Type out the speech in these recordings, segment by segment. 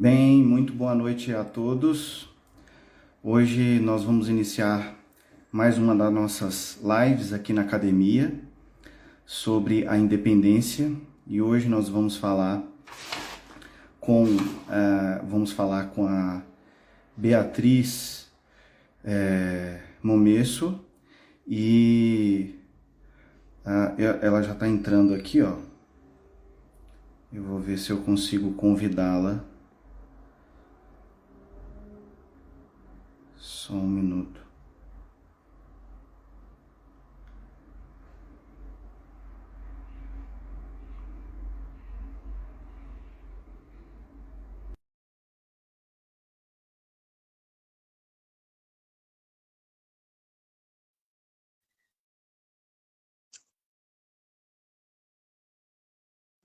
Bem, muito boa noite a todos. Hoje nós vamos iniciar mais uma das nossas lives aqui na academia sobre a independência e hoje nós vamos falar com uh, vamos falar com a Beatriz é, Momesso e uh, ela já está entrando aqui, ó. Eu vou ver se eu consigo convidá-la. Só um minuto.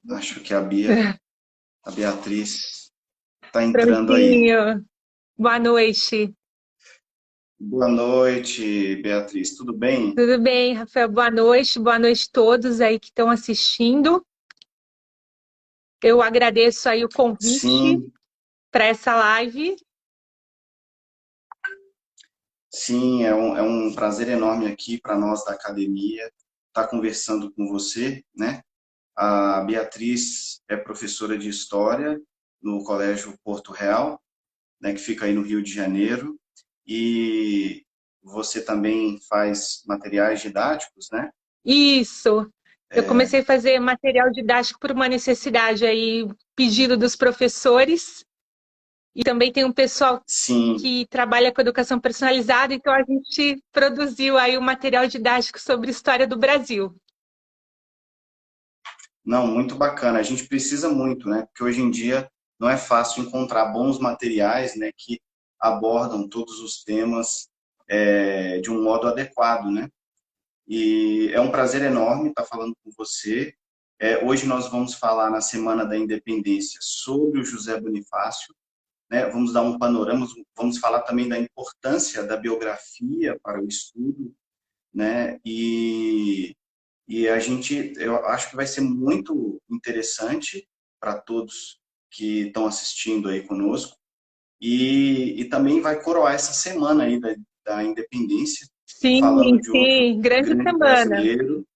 Acho que a Bia, a Beatriz, está entrando aí. Boa noite. Boa noite, Beatriz. Tudo bem? Tudo bem, Rafael. Boa noite. Boa noite a todos aí que estão assistindo. Eu agradeço aí o convite para essa live. Sim, é um, é um prazer enorme aqui para nós da academia estar tá conversando com você, né? A Beatriz é professora de História no Colégio Porto Real, né, que fica aí no Rio de Janeiro, e você também faz materiais didáticos, né? Isso. Eu é... comecei a fazer material didático por uma necessidade aí, pedido dos professores. E também tem um pessoal Sim. que trabalha com educação personalizada, então a gente produziu aí um material didático sobre história do Brasil. Não, muito bacana. A gente precisa muito, né? Porque hoje em dia não é fácil encontrar bons materiais, né? Que abordam todos os temas é, de um modo adequado, né? E é um prazer enorme estar falando com você. É, hoje nós vamos falar na Semana da Independência sobre o José Bonifácio. Né? Vamos dar um panorama, vamos falar também da importância da biografia para o estudo, né? E, e a gente, eu acho que vai ser muito interessante para todos que estão assistindo aí conosco, e, e também vai coroar essa semana aí da, da independência. Sim, sim, grande, grande semana. Brasileiro.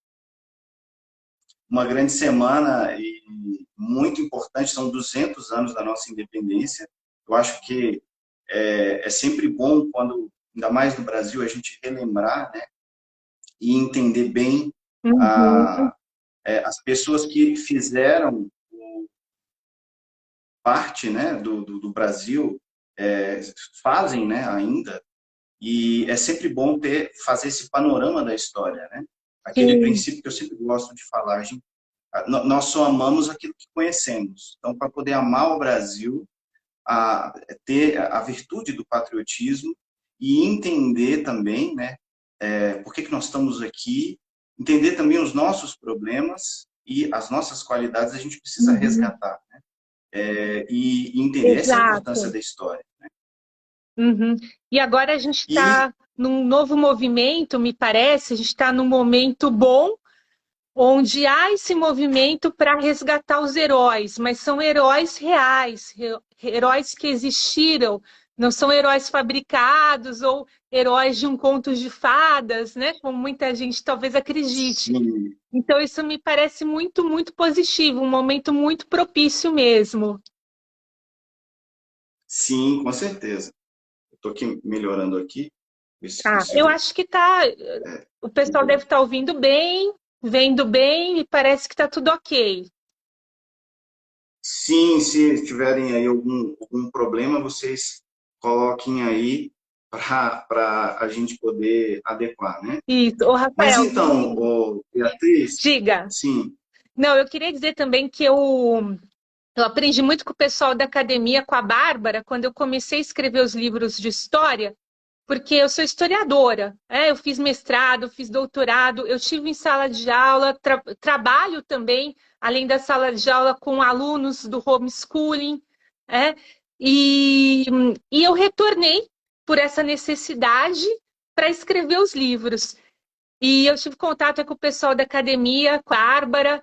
Uma grande semana e muito importante, são 200 anos da nossa independência. Eu acho que é, é sempre bom quando, ainda mais no Brasil, a gente relembrar, né? E entender bem uhum. a, é, as pessoas que fizeram parte né, do, do, do Brasil é, fazem né, ainda, e é sempre bom ter fazer esse panorama da história, né? Aquele Sim. princípio que eu sempre gosto de falar, gente, nós só amamos aquilo que conhecemos. Então, para poder amar o Brasil, a, ter a virtude do patriotismo e entender também, né, é, por que, que nós estamos aqui, entender também os nossos problemas e as nossas qualidades a gente precisa uhum. resgatar, né? É, e, entender Exato. essa importância da história. Uhum. E agora a gente está e... num novo movimento, me parece, a gente está num momento bom, onde há esse movimento para resgatar os heróis, mas são heróis reais, heróis que existiram, não são heróis fabricados ou heróis de um conto de fadas, né? Como muita gente talvez acredite. Sim. Então isso me parece muito, muito positivo, um momento muito propício mesmo. Sim, com certeza. Estou aqui melhorando aqui. Ah, eu acho que tá. É, o pessoal deve estar tá ouvindo bem, vendo bem e parece que está tudo ok. Sim, se tiverem aí algum, algum problema, vocês coloquem aí para a gente poder adequar, né? Isso, o Rafael. Mas então, o Beatriz. Diga. Sim. Não, eu queria dizer também que eu eu aprendi muito com o pessoal da academia, com a Bárbara, quando eu comecei a escrever os livros de história, porque eu sou historiadora, né? eu fiz mestrado, fiz doutorado, eu tive em sala de aula, tra trabalho também, além da sala de aula, com alunos do homeschooling, né? e, e eu retornei por essa necessidade para escrever os livros. E eu tive contato com o pessoal da academia, com a Bárbara,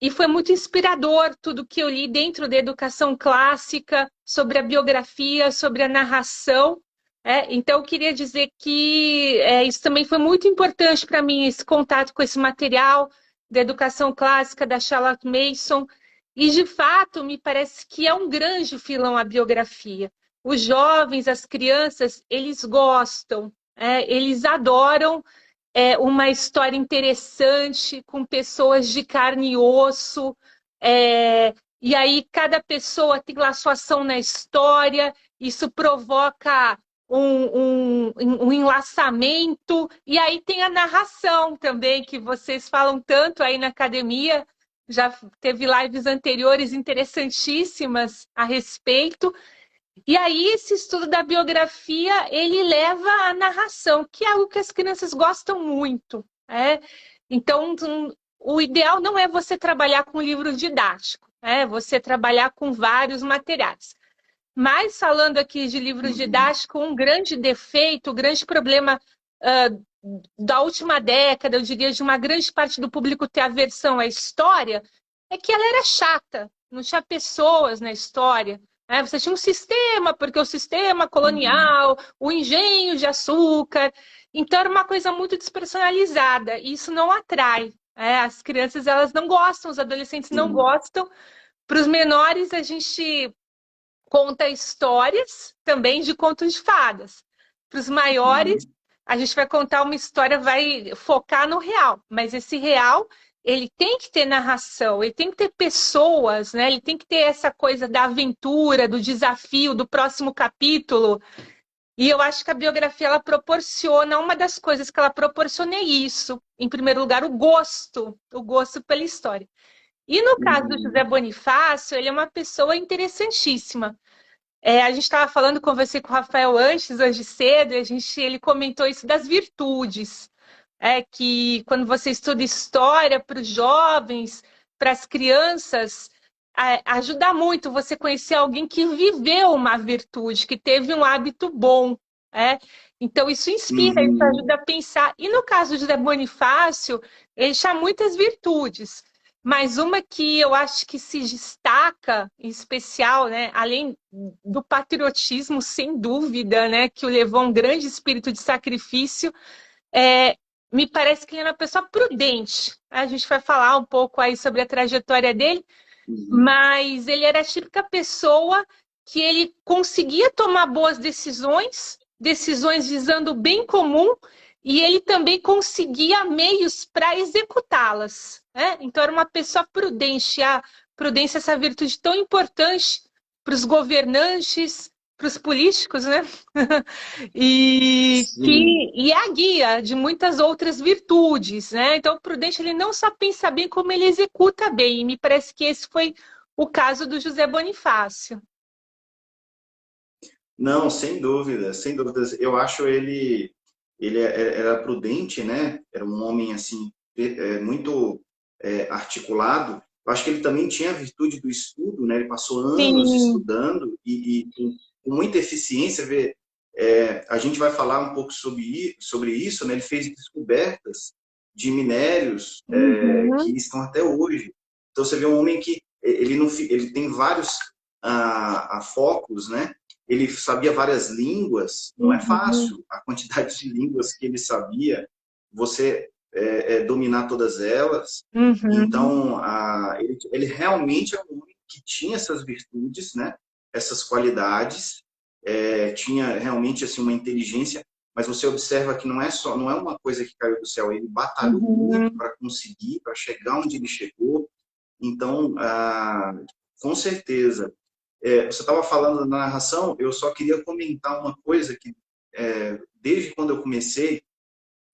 e foi muito inspirador tudo que eu li dentro da educação clássica, sobre a biografia, sobre a narração. É, então, eu queria dizer que é, isso também foi muito importante para mim, esse contato com esse material da educação clássica da Charlotte Mason. E, de fato, me parece que é um grande filão a biografia. Os jovens, as crianças, eles gostam, é, eles adoram é, uma história interessante, com pessoas de carne e osso. É, e aí, cada pessoa tem lá sua ação na história, isso provoca um, um, um enlaçamento, e aí tem a narração também, que vocês falam tanto aí na academia, já teve lives anteriores interessantíssimas a respeito. E aí esse estudo da biografia, ele leva à narração, que é algo que as crianças gostam muito. É? Então, o ideal não é você trabalhar com livro didático, é você trabalhar com vários materiais. Mas falando aqui de livro uhum. didático, um grande defeito, um grande problema uh, da última década, eu diria, de uma grande parte do público ter aversão à história, é que ela era chata, não tinha pessoas na história. Né? Você tinha um sistema, porque o sistema colonial, uhum. o engenho de açúcar. Então era uma coisa muito despersonalizada, e isso não atrai. Né? As crianças elas não gostam, os adolescentes não gostam. Para os menores, a gente conta histórias também de contos de fadas. Para os maiores, uhum. a gente vai contar uma história, vai focar no real, mas esse real ele tem que ter narração, ele tem que ter pessoas, né? Ele tem que ter essa coisa da aventura, do desafio, do próximo capítulo. E eu acho que a biografia ela proporciona, uma das coisas que ela proporciona é isso. Em primeiro lugar, o gosto, o gosto pela história. E no caso do José Bonifácio, ele é uma pessoa interessantíssima. É, a gente estava falando, conversei com o Rafael antes, hoje cedo, e a gente, ele comentou isso das virtudes. É que quando você estuda história para os jovens, para as crianças, ajuda muito você conhecer alguém que viveu uma virtude, que teve um hábito bom. É? Então, isso inspira, uhum. isso ajuda a pensar. E no caso de José Bonifácio, ele tinha muitas virtudes. Mas uma que eu acho que se destaca, em especial, né, além do patriotismo, sem dúvida, né, que o levou a um grande espírito de sacrifício, é, me parece que ele é uma pessoa prudente. A gente vai falar um pouco aí sobre a trajetória dele, uhum. mas ele era a típica pessoa que ele conseguia tomar boas decisões, decisões visando o bem comum, e ele também conseguia meios para executá-las. Né? Então, era uma pessoa prudente. A prudência, essa virtude tão importante para os governantes, para os políticos, né? e, que, e é a guia de muitas outras virtudes, né? Então, o prudente, ele não só pensa bem, como ele executa bem. E me parece que esse foi o caso do José Bonifácio. Não, sem dúvida, sem dúvidas. Eu acho ele, ele é, é, era prudente, né? Era um homem, assim, muito é, articulado, eu acho que ele também tinha a virtude do estudo, né? Ele passou anos Sim. estudando e, e com, muita eficiência. Vê, é, a gente vai falar um pouco sobre, sobre isso, né? Ele fez descobertas de minérios é, uhum. é, que estão até hoje. Então você vê um homem que ele não ele tem vários a, a focos, né? Ele sabia várias línguas. Não é uhum. fácil a quantidade de línguas que ele sabia. Você é, é, dominar todas elas. Uhum. Então, a, ele, ele, realmente é um homem que tinha essas virtudes, né? Essas qualidades, é, tinha realmente assim uma inteligência, mas você observa que não é só, não é uma coisa que caiu do céu, ele batalhou uhum. para conseguir, para chegar onde ele chegou. Então, ah, com certeza, é, você estava falando da narração, eu só queria comentar uma coisa que, é, desde quando eu comecei,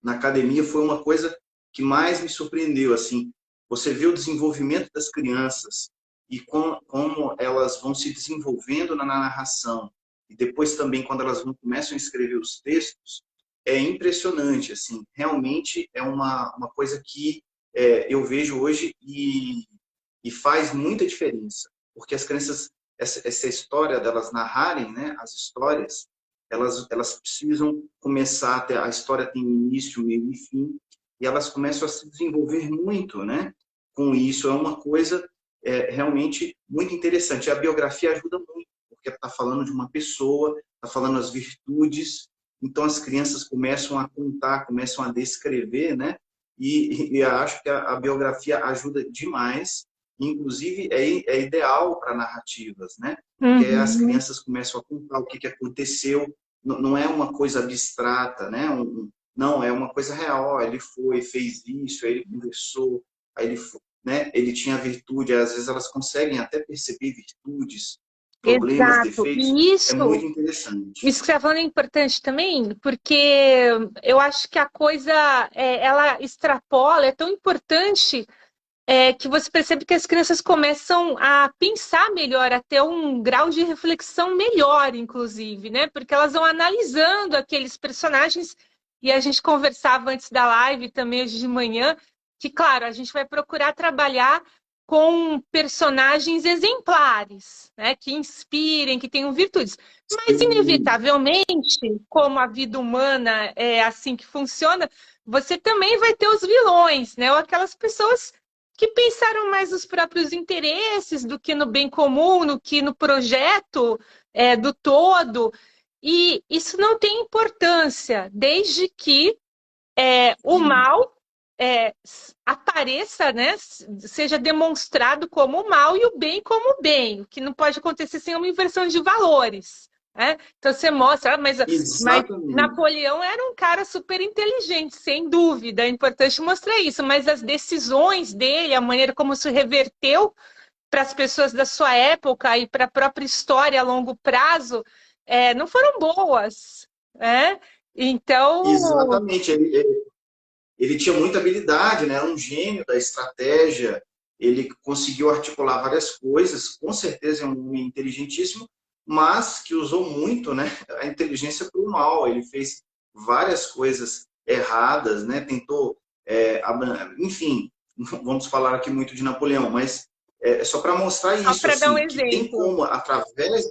na academia foi uma coisa que mais me surpreendeu. Assim, você vê o desenvolvimento das crianças e com, como elas vão se desenvolvendo na narração e depois também quando elas vão, começam a escrever os textos, é impressionante. Assim, realmente é uma, uma coisa que é, eu vejo hoje e, e faz muita diferença, porque as crianças essa, essa história delas narrarem, né, as histórias, elas, elas precisam começar a ter, a história tem início, meio e fim, e elas começam a se desenvolver muito, né? Com isso, é uma coisa é, realmente muito interessante. A biografia ajuda muito, porque está falando de uma pessoa, está falando as virtudes. Então as crianças começam a contar, começam a descrever, né? E, e acho que a, a, biografia ajuda demais. Inclusive é, é ideal para narrativas, né? Uhum. Porque as crianças começam a contar o que, que aconteceu. Não, não é uma coisa abstrata, né? Um, não, é uma coisa real. Ele foi, fez isso, aí ele conversou, aí ele né? Ele tinha virtude, às vezes elas conseguem até perceber virtudes, problemas, Exato. defeitos. Isso, é muito interessante. Isso que você está falando é importante também, porque eu acho que a coisa, é, ela extrapola, é tão importante é, que você percebe que as crianças começam a pensar melhor, a ter um grau de reflexão melhor, inclusive, né? Porque elas vão analisando aqueles personagens, e a gente conversava antes da live também hoje de manhã, que, claro, a gente vai procurar trabalhar com personagens exemplares, né, que inspirem, que tenham virtudes. Mas, inevitavelmente, como a vida humana é assim que funciona, você também vai ter os vilões, né, ou aquelas pessoas que pensaram mais nos próprios interesses do que no bem comum, no que no projeto é, do todo. E isso não tem importância, desde que é, o mal é, apareça, né, seja demonstrado como mal e o bem como bem, o que não pode acontecer sem uma inversão de valores. Né? Então você mostra, ah, mas, mas, Napoleão era um cara super inteligente, sem dúvida, é importante mostrar isso, mas as decisões dele, a maneira como se reverteu para as pessoas da sua época e para a própria história a longo prazo, é, não foram boas. Né? Então. Exatamente. Ele, ele, ele tinha muita habilidade, né? era um gênio da estratégia, ele conseguiu articular várias coisas, com certeza é um homem inteligentíssimo, mas que usou muito né, a inteligência para o mal. Ele fez várias coisas erradas, né? tentou, é, enfim, vamos falar aqui muito de Napoleão, mas é, só para mostrar isso. Só para assim, dar um exemplo. Tem como, através.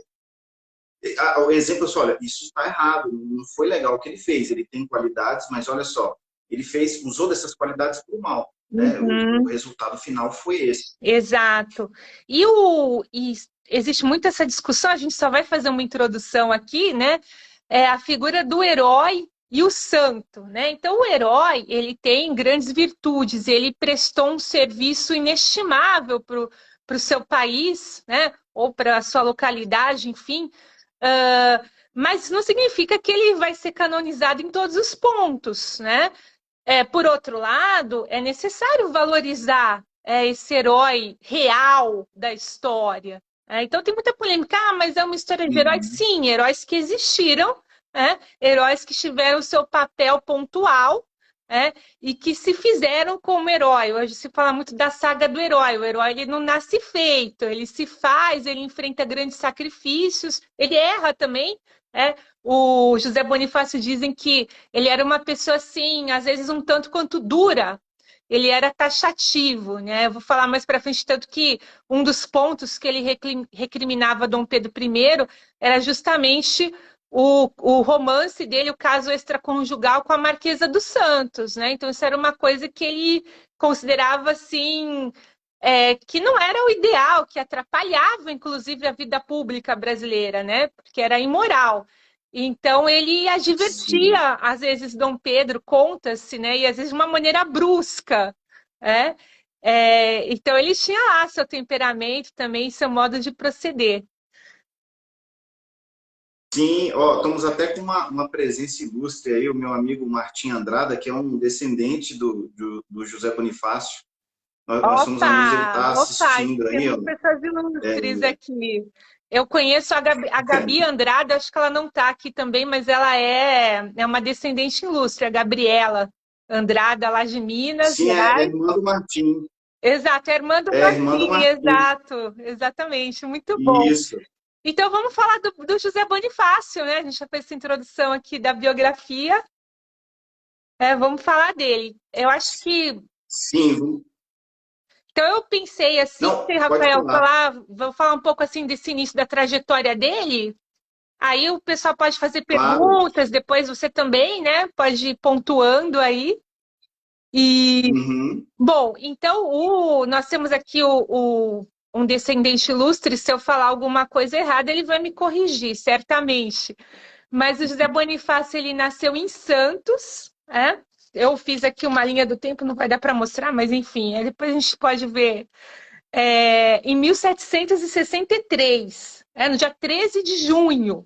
O exemplo é só, olha, isso está errado, não foi legal o que ele fez. Ele tem qualidades, mas olha só, ele fez, usou dessas qualidades para o mal. Né? Uhum. O, o, resultado final foi esse. Exato. E, o, e existe muito essa discussão, a gente só vai fazer uma introdução aqui, né? É a figura do herói e o santo, né? Então o herói ele tem grandes virtudes, ele prestou um serviço inestimável para o seu país, né? Ou para a sua localidade, enfim. Uh, mas não significa que ele vai ser canonizado em todos os pontos, né? É, por outro lado, é necessário valorizar é, esse herói real da história. É, então tem muita polêmica, ah, mas é uma história de heróis? Uhum. Sim, heróis que existiram, né? heróis que tiveram o seu papel pontual é, e que se fizeram como herói. Hoje se fala muito da saga do herói. O herói ele não nasce feito, ele se faz, ele enfrenta grandes sacrifícios, ele erra também, é, o José Bonifácio dizem que ele era uma pessoa assim, às vezes um tanto quanto dura. Ele era taxativo, né? Eu vou falar mais para frente tanto que um dos pontos que ele recriminava Dom Pedro I era justamente o, o romance dele, o caso extraconjugal com a Marquesa dos Santos, né? Então isso era uma coisa que ele considerava assim é, que não era o ideal, que atrapalhava, inclusive, a vida pública brasileira, né? Porque era imoral. Então ele advertia, Sim. às vezes, Dom Pedro, conta-se, né? E às vezes de uma maneira brusca, né? É, então ele tinha lá seu temperamento também, seu modo de proceder. Sim, ó, estamos até com uma, uma presença ilustre aí, o meu amigo Martim Andrada, que é um descendente do, do, do José Bonifácio. Nós, opa, somos amigos, ele está assistindo opa, aí. Pessoas ilustres é, aqui. Eu conheço a Gabi, a Gabi Andrade, acho que ela não está aqui também, mas ela é, é uma descendente ilustre, a Gabriela Andrada, lá de Minas. Sim, é, é irmã do Martim. Exato, é irmã do, é, Martim, irmã do Martim, exato, exatamente, muito bom. Isso. Então vamos falar do, do, José Bonifácio, né? A gente já fez essa introdução aqui da biografia. É, vamos falar dele. Eu acho que. Sim, então eu pensei assim, Não, Rafael, falar, vou falar um pouco assim desse início da trajetória dele. Aí o pessoal pode fazer perguntas, claro. depois você também, né? Pode ir pontuando aí. E uhum. bom, então o, nós temos aqui o, o, um descendente ilustre, se eu falar alguma coisa errada, ele vai me corrigir, certamente. Mas o José Bonifácio, ele nasceu em Santos, é? Eu fiz aqui uma linha do tempo, não vai dar para mostrar, mas enfim, depois a gente pode ver. É, em 1763, é, no dia 13 de junho.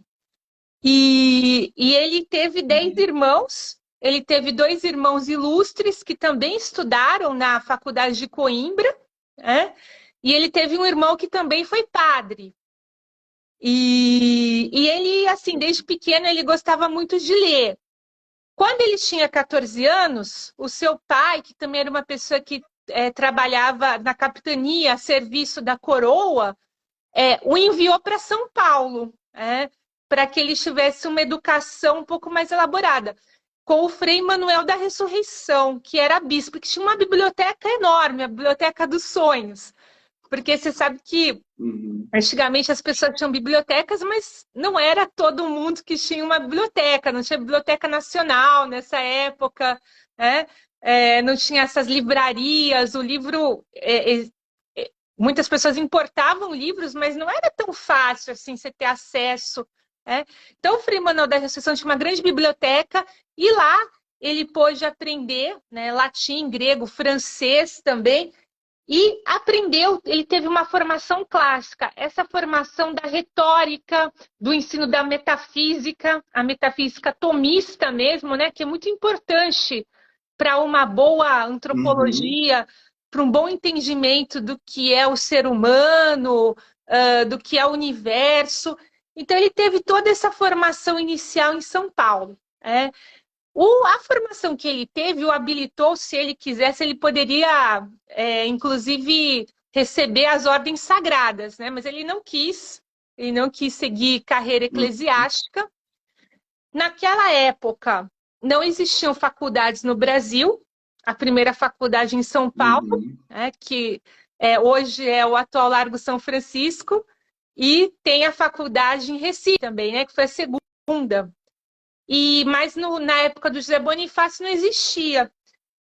E, e ele teve dez irmãos, ele teve dois irmãos ilustres que também estudaram na Faculdade de Coimbra, né? e ele teve um irmão que também foi padre. E, e ele, assim, desde pequeno, ele gostava muito de ler. Quando ele tinha 14 anos, o seu pai, que também era uma pessoa que é, trabalhava na capitania a serviço da coroa, é, o enviou para São Paulo, é, para que ele tivesse uma educação um pouco mais elaborada com o Frei Manuel da Ressurreição, que era bispo, que tinha uma biblioteca enorme, a Biblioteca dos Sonhos. Porque você sabe que uhum. antigamente as pessoas tinham bibliotecas, mas não era todo mundo que tinha uma biblioteca, não tinha biblioteca nacional nessa época, né? É, não tinha essas livrarias, o livro. É, é, é muitas pessoas importavam livros, mas não era tão fácil assim você ter acesso é? Então, o Frei Manuel da Ressurreição tinha uma grande biblioteca e lá ele pôde aprender né, latim, grego, francês também, e aprendeu, ele teve uma formação clássica, essa formação da retórica, do ensino da metafísica, a metafísica tomista mesmo, né, que é muito importante para uma boa antropologia, uhum. para um bom entendimento do que é o ser humano, uh, do que é o universo. Então, ele teve toda essa formação inicial em São Paulo. É. O, a formação que ele teve o habilitou, se ele quisesse, ele poderia, é, inclusive, receber as ordens sagradas, né? mas ele não quis, ele não quis seguir carreira eclesiástica. Naquela época, não existiam faculdades no Brasil, a primeira faculdade em São Paulo, uhum. né, que é, hoje é o atual Largo São Francisco, e tem a faculdade em Recife também, né? Que foi a segunda. E, mas no, na época do José Bonifácio não existia.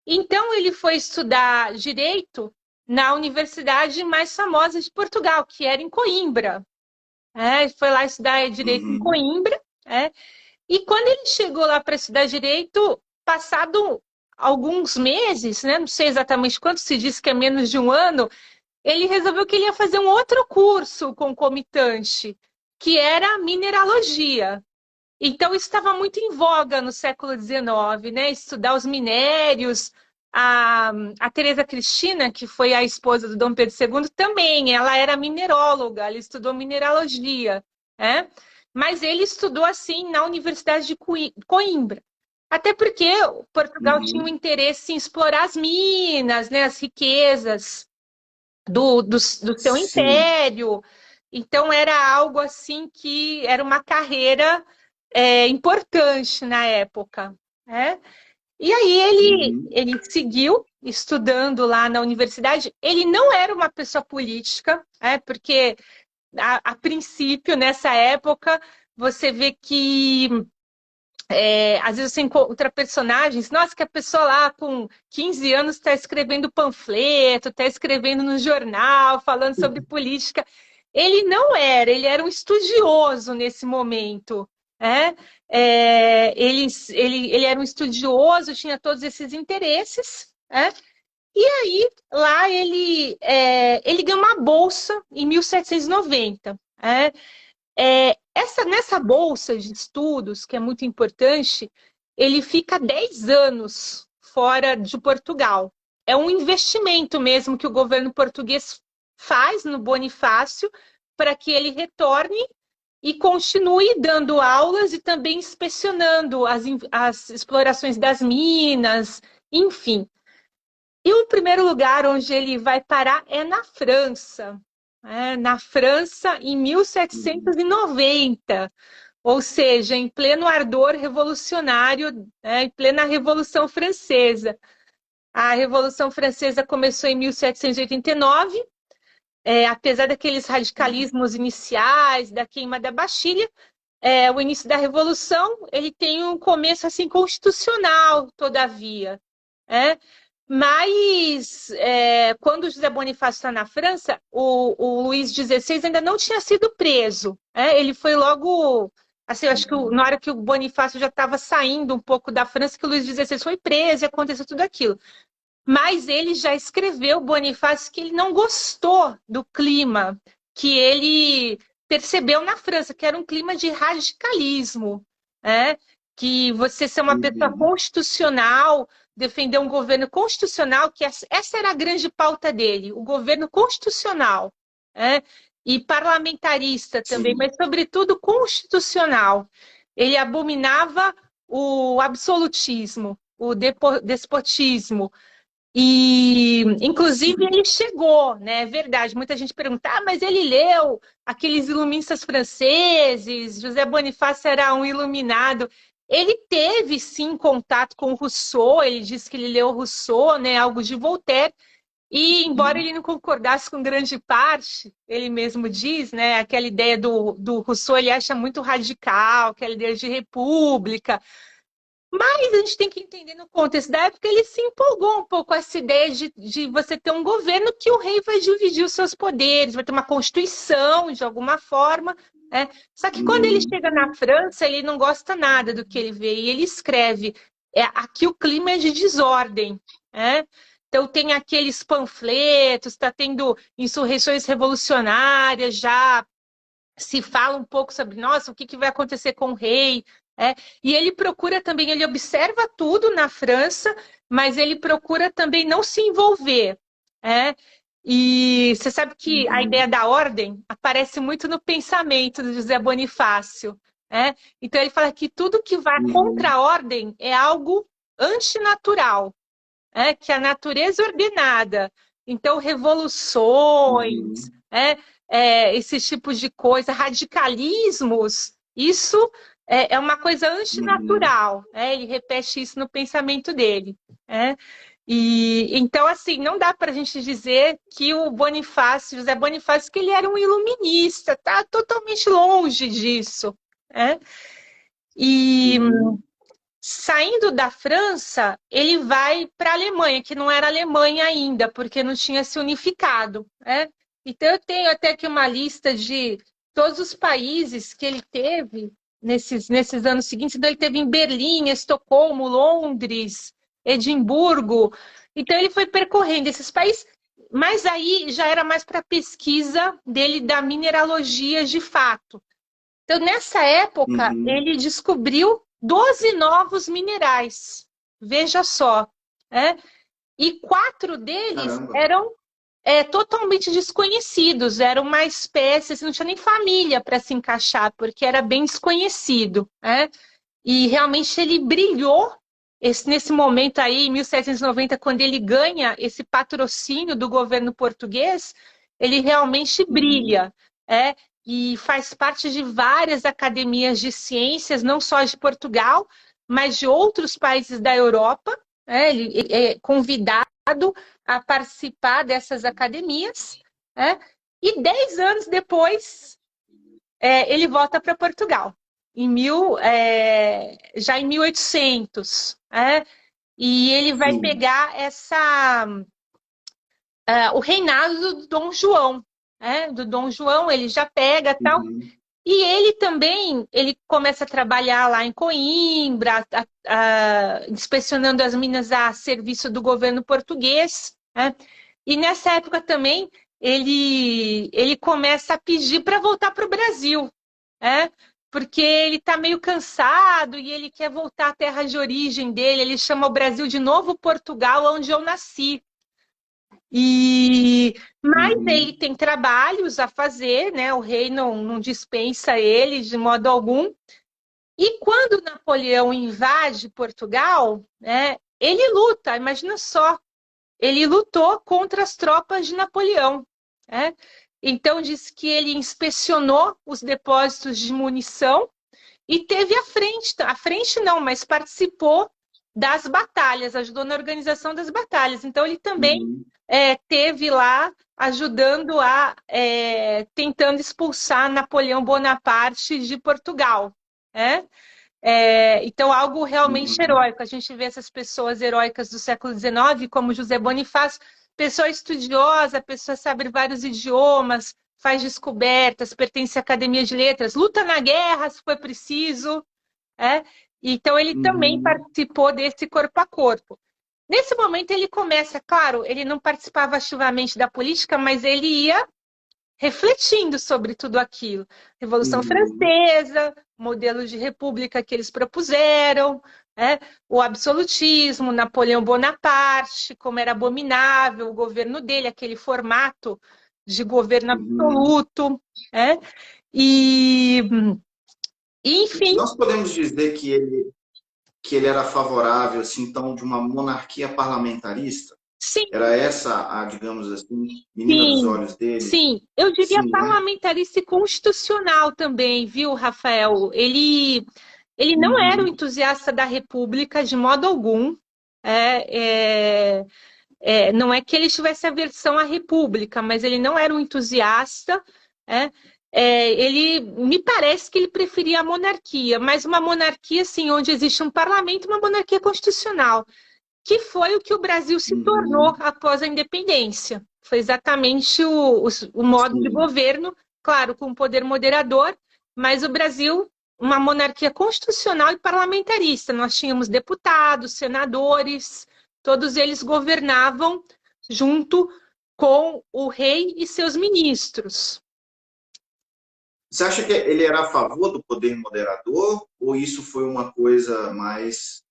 Então ele foi estudar direito na universidade mais famosa de Portugal, que era em Coimbra. É, foi lá estudar direito uhum. em Coimbra. É, e quando ele chegou lá para estudar direito, passado alguns meses, né, não sei exatamente quanto, se diz que é menos de um ano, ele resolveu que ele ia fazer um outro curso concomitante, que era mineralogia. Então, isso estava muito em voga no século XIX, né? Estudar os minérios. A, a Teresa Cristina, que foi a esposa do Dom Pedro II, também, ela era mineróloga, ela estudou mineralogia, né? Mas ele estudou, assim, na Universidade de Coimbra. Até porque Portugal uhum. tinha um interesse em explorar as minas, né, as riquezas do, do, do seu Sim. império. Então era algo assim que era uma carreira é, importante na época. Né? E aí ele, uhum. ele seguiu estudando lá na universidade. Ele não era uma pessoa política, né? porque a, a princípio, nessa época, você vê que é, às vezes você encontra personagens, nossa, que a pessoa lá com 15 anos está escrevendo panfleto, está escrevendo no jornal, falando sobre uhum. política. Ele não era, ele era um estudioso nesse momento. Né? É, ele, ele, ele era um estudioso, tinha todos esses interesses. Né? E aí, lá ele, é, ele ganhou uma bolsa em 1790. Né? É, essa, nessa bolsa de estudos, que é muito importante, ele fica 10 anos fora de Portugal. É um investimento mesmo que o governo português faz no Bonifácio para que ele retorne e continue dando aulas e também inspecionando as, as explorações das minas, enfim. E o primeiro lugar onde ele vai parar é na França é, na França em 1790, ou seja, em pleno ardor revolucionário, né, em plena Revolução Francesa. A Revolução Francesa começou em 1789, é, apesar daqueles radicalismos iniciais, da queima da Bastilha, é, o início da Revolução ele tem um começo assim constitucional, todavia. É? Mas é, quando José Bonifácio está na França, o, o, Luís XVI ainda não tinha sido preso. É? Ele foi logo. Assim, acho que na hora que o Bonifácio já estava saindo um pouco da França, que o Luís XVI foi preso e aconteceu tudo aquilo. Mas ele já escreveu, Bonifácio, que ele não gostou do clima que ele percebeu na França, que era um clima de radicalismo. É? Que você ser uma pessoa constitucional, defender um governo constitucional, que essa era a grande pauta dele, o governo constitucional, né? e parlamentarista também, Sim. mas sobretudo constitucional. Ele abominava o absolutismo, o despotismo. E, inclusive, ele chegou, né? É verdade. Muita gente pergunta, ah, mas ele leu aqueles iluministas franceses, José Bonifácio era um iluminado. Ele teve, sim, contato com Rousseau, ele disse que ele leu Rousseau, né, algo de Voltaire, e embora uhum. ele não concordasse com grande parte, ele mesmo diz, né, aquela ideia do, do Rousseau, ele acha muito radical, aquela ideia de república, mas a gente tem que entender no contexto da época, ele se empolgou um pouco com essa ideia de, de você ter um governo que o rei vai dividir os seus poderes, vai ter uma constituição de alguma forma, é. Só que quando ele chega na França, ele não gosta nada do que ele vê e ele escreve: é, aqui o clima é de desordem. É? Então tem aqueles panfletos, está tendo insurreições revolucionárias, já se fala um pouco sobre, nossa, o que, que vai acontecer com o rei. É? E ele procura também, ele observa tudo na França, mas ele procura também não se envolver. É? E você sabe que a uhum. ideia da ordem aparece muito no pensamento do José Bonifácio. Né? Então ele fala que tudo que vai uhum. contra a ordem é algo antinatural, né? que a natureza é ordenada. Então, revoluções, uhum. é, é, esses tipos de coisa, radicalismos, isso é, é uma coisa antinatural. Uhum. É, ele repete isso no pensamento dele. É. E então, assim, não dá para a gente dizer que o Bonifácio, José Bonifácio, que ele era um iluminista, tá totalmente longe disso. Né? E saindo da França, ele vai para a Alemanha, que não era Alemanha ainda, porque não tinha se unificado. Né? Então, eu tenho até aqui uma lista de todos os países que ele teve nesses, nesses anos seguintes. Então, ele teve em Berlim, Estocolmo, Londres, Edimburgo. Então ele foi percorrendo esses países, mas aí já era mais para pesquisa dele da mineralogia de fato. Então nessa época uhum. ele descobriu 12 novos minerais. Veja só, é? E quatro deles Caramba. eram é, totalmente desconhecidos, eram uma espécie, assim, não tinha nem família para se encaixar, porque era bem desconhecido. É? E realmente ele brilhou esse, nesse momento aí, em 1790, quando ele ganha esse patrocínio do governo português, ele realmente brilha. É, e faz parte de várias academias de ciências, não só de Portugal, mas de outros países da Europa. É, ele é convidado a participar dessas academias. É, e dez anos depois, é, ele volta para Portugal em mil, é, já em 1800, é? e ele vai Sim. pegar essa é, o reinado do Dom João, é? do Dom João, ele já pega tal, uhum. E ele também ele começa a trabalhar lá em Coimbra, a, a, inspecionando as minas a serviço do governo português, é? e nessa época também ele ele começa a pedir para voltar para o Brasil, é? porque ele está meio cansado e ele quer voltar à terra de origem dele. Ele chama o Brasil de Novo Portugal, onde eu nasci. E mas uhum. ele tem trabalhos a fazer, né? O rei não, não dispensa ele de modo algum. E quando Napoleão invade Portugal, né, ele luta, imagina só, ele lutou contra as tropas de Napoleão. Né? Então, diz que ele inspecionou os depósitos de munição e teve a frente, a frente não, mas participou das batalhas, ajudou na organização das batalhas. Então, ele também uhum. é, teve lá ajudando a, é, tentando expulsar Napoleão Bonaparte de Portugal. É? É, então, algo realmente uhum. heróico. A gente vê essas pessoas heróicas do século XIX, como José Bonifácio, pessoa estudiosa, pessoa sabe vários idiomas, faz descobertas, pertence à Academia de Letras, luta na guerra se for preciso. É? Então, ele uhum. também participou desse corpo a corpo. Nesse momento, ele começa, claro, ele não participava ativamente da política, mas ele ia refletindo sobre tudo aquilo. Revolução uhum. Francesa, modelo de república que eles propuseram, né? o absolutismo, Napoleão Bonaparte, como era abominável o governo dele, aquele formato de governo uhum. absoluto. Né? E, enfim. Nós podemos dizer que ele, que ele era favorável, assim, então, de uma monarquia parlamentarista? Sim. Era essa, a, digamos assim, menina sim, dos olhos dele? Sim, eu diria sim, né? parlamentarista né? e constitucional também, viu, Rafael? Ele, ele não uhum. era um entusiasta da República de modo algum. É, é, é, não é que ele tivesse aversão à República, mas ele não era um entusiasta. É, é, ele me parece que ele preferia a monarquia, mas uma monarquia assim, onde existe um parlamento, uma monarquia constitucional que foi o que o Brasil se uhum. tornou após a independência. Foi exatamente o, o, o modo Sim. de governo, claro, com poder moderador, mas o Brasil, uma monarquia constitucional e parlamentarista. Nós tínhamos deputados, senadores, todos eles governavam junto com o rei e seus ministros. Você acha que ele era a favor do poder moderador ou isso foi uma coisa mais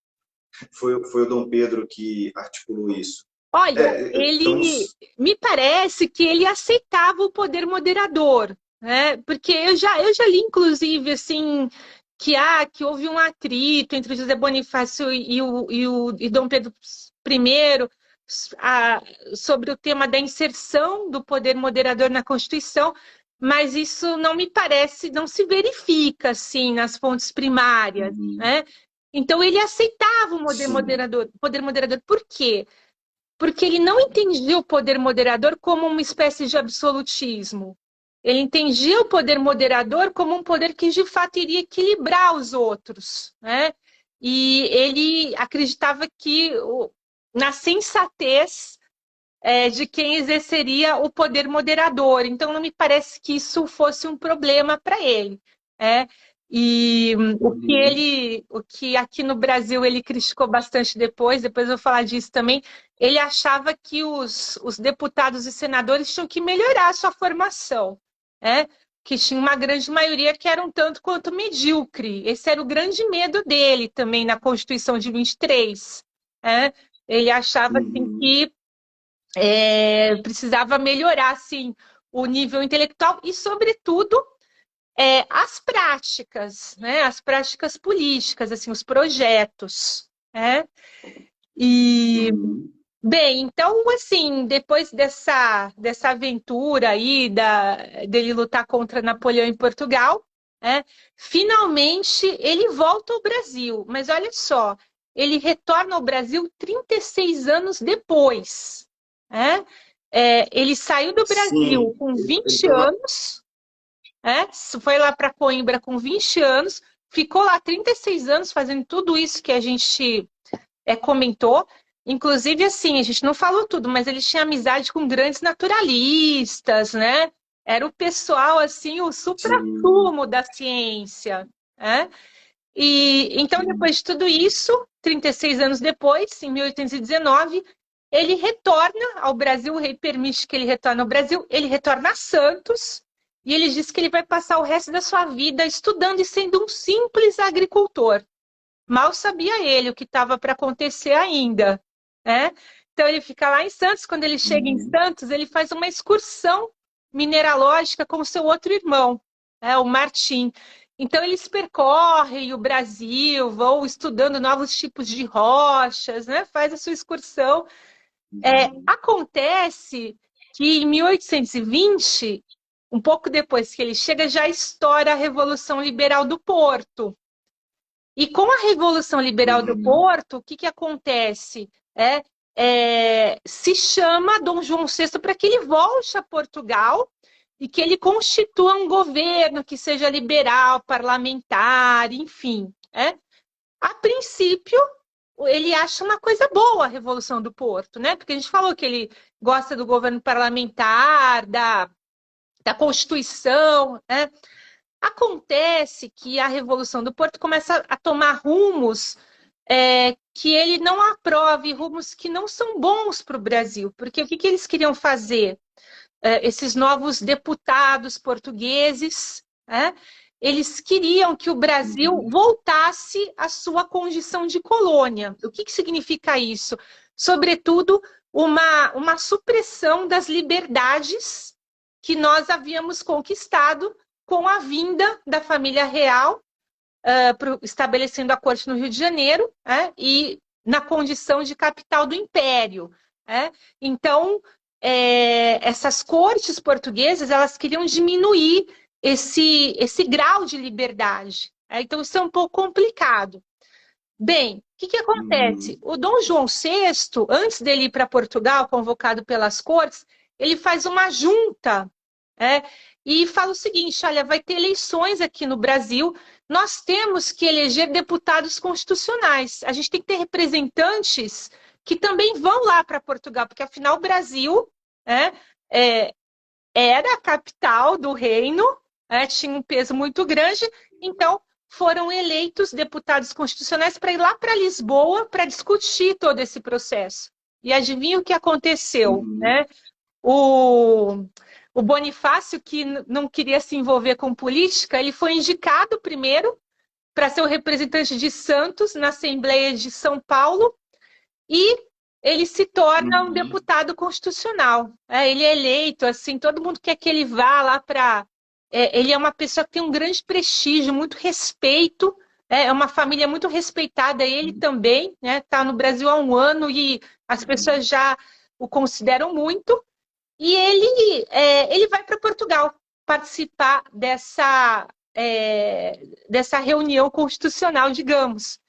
foi, foi o Dom Pedro que articulou isso. Olha, é, ele me parece que ele aceitava o poder moderador, né? Porque eu já, eu já li, inclusive, assim, que, ah, que houve um atrito entre José Bonifácio e o, e o e Dom Pedro I sobre o tema da inserção do poder moderador na Constituição, mas isso não me parece, não se verifica assim nas fontes primárias, uhum. né? Então ele aceitava o poder Sim. moderador. Poder moderador. Por quê? Porque ele não entendia o poder moderador como uma espécie de absolutismo. Ele entendia o poder moderador como um poder que de fato iria equilibrar os outros, né? E ele acreditava que na sensatez é, de quem exerceria o poder moderador. Então não me parece que isso fosse um problema para ele. É. E o que uhum. ele, o que aqui no Brasil ele criticou bastante depois, depois eu vou falar disso também, ele achava que os, os deputados e senadores tinham que melhorar a sua formação, né? que tinha uma grande maioria que era um tanto quanto medíocre. Esse era o grande medo dele também na Constituição de 23. Né? Ele achava assim, uhum. que é, precisava melhorar assim, o nível intelectual e, sobretudo, é, as práticas, né? As práticas políticas, assim, os projetos, né? E bem, então assim, depois dessa dessa aventura aí da dele lutar contra Napoleão em Portugal, né? Finalmente ele volta ao Brasil, mas olha só, ele retorna ao Brasil 36 anos depois, né? É, ele saiu do Brasil Sim. com 20 anos é? Foi lá para Coimbra com 20 anos, ficou lá 36 anos fazendo tudo isso que a gente é, comentou. Inclusive, assim, a gente não falou tudo, mas ele tinha amizade com grandes naturalistas, né? Era o pessoal, assim, o supra-sumo da ciência, né? E então, depois de tudo isso, 36 anos depois, em 1819, ele retorna ao Brasil, o rei permite que ele retorne ao Brasil, ele retorna a Santos, e ele diz que ele vai passar o resto da sua vida estudando e sendo um simples agricultor. Mal sabia ele o que estava para acontecer ainda. Né? Então ele fica lá em Santos. Quando ele chega em uhum. Santos, ele faz uma excursão mineralógica com seu outro irmão, né? o Martim. Então eles percorrem o Brasil, vão estudando novos tipos de rochas, né? faz a sua excursão. É, acontece que em 1820 um pouco depois que ele chega, já estoura a Revolução Liberal do Porto. E com a Revolução Liberal do uhum. Porto, o que, que acontece? É, é, se chama Dom João VI para que ele volte a Portugal e que ele constitua um governo que seja liberal, parlamentar, enfim. É? A princípio, ele acha uma coisa boa a Revolução do Porto, né? Porque a gente falou que ele gosta do governo parlamentar, da, da Constituição, né? Acontece que a Revolução do Porto começa a tomar rumos é, que ele não aprove, rumos que não são bons para o Brasil. Porque o que, que eles queriam fazer? É, esses novos deputados portugueses, é, eles queriam que o Brasil uhum. voltasse à sua condição de colônia. O que, que significa isso? Sobretudo, uma, uma supressão das liberdades que nós havíamos conquistado com a vinda da família real, uh, pro, estabelecendo a corte no Rio de Janeiro, né, e na condição de capital do império. Né? Então, é, essas cortes portuguesas elas queriam diminuir esse, esse grau de liberdade. Né? Então, isso é um pouco complicado. Bem, o que, que acontece? Hum. O Dom João VI, antes dele ir para Portugal, convocado pelas cortes, ele faz uma junta é, e fala o seguinte: olha, vai ter eleições aqui no Brasil, nós temos que eleger deputados constitucionais. A gente tem que ter representantes que também vão lá para Portugal, porque afinal o Brasil é, é, era a capital do reino, é, tinha um peso muito grande, então foram eleitos deputados constitucionais para ir lá para Lisboa para discutir todo esse processo. E adivinha o que aconteceu? Uhum. Né? O, o Bonifácio, que não queria se envolver com política, ele foi indicado primeiro para ser o representante de Santos na Assembleia de São Paulo e ele se torna um uhum. deputado constitucional. É, ele é eleito, assim, todo mundo quer que ele vá lá para. É, ele é uma pessoa que tem um grande prestígio, muito respeito, é, é uma família muito respeitada, ele uhum. também, está né? Tá no Brasil há um ano e as pessoas já o consideram muito. E ele, é, ele vai para Portugal participar dessa, é, dessa reunião constitucional, digamos.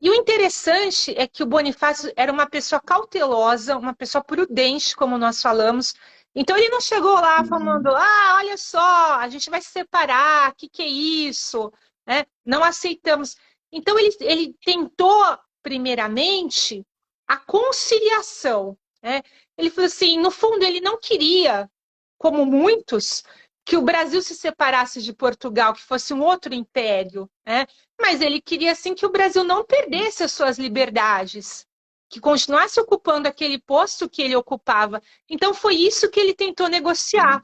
E o interessante é que o Bonifácio era uma pessoa cautelosa, uma pessoa prudente, como nós falamos. Então ele não chegou lá uhum. falando, ah, olha só, a gente vai se separar, o que, que é isso? É, não aceitamos. Então ele, ele tentou, primeiramente, a conciliação. Né? Ele falou assim, no fundo, ele não queria, como muitos, que o Brasil se separasse de Portugal, que fosse um outro império, né? mas ele queria assim que o Brasil não perdesse as suas liberdades, que continuasse ocupando aquele posto que ele ocupava. Então foi isso que ele tentou negociar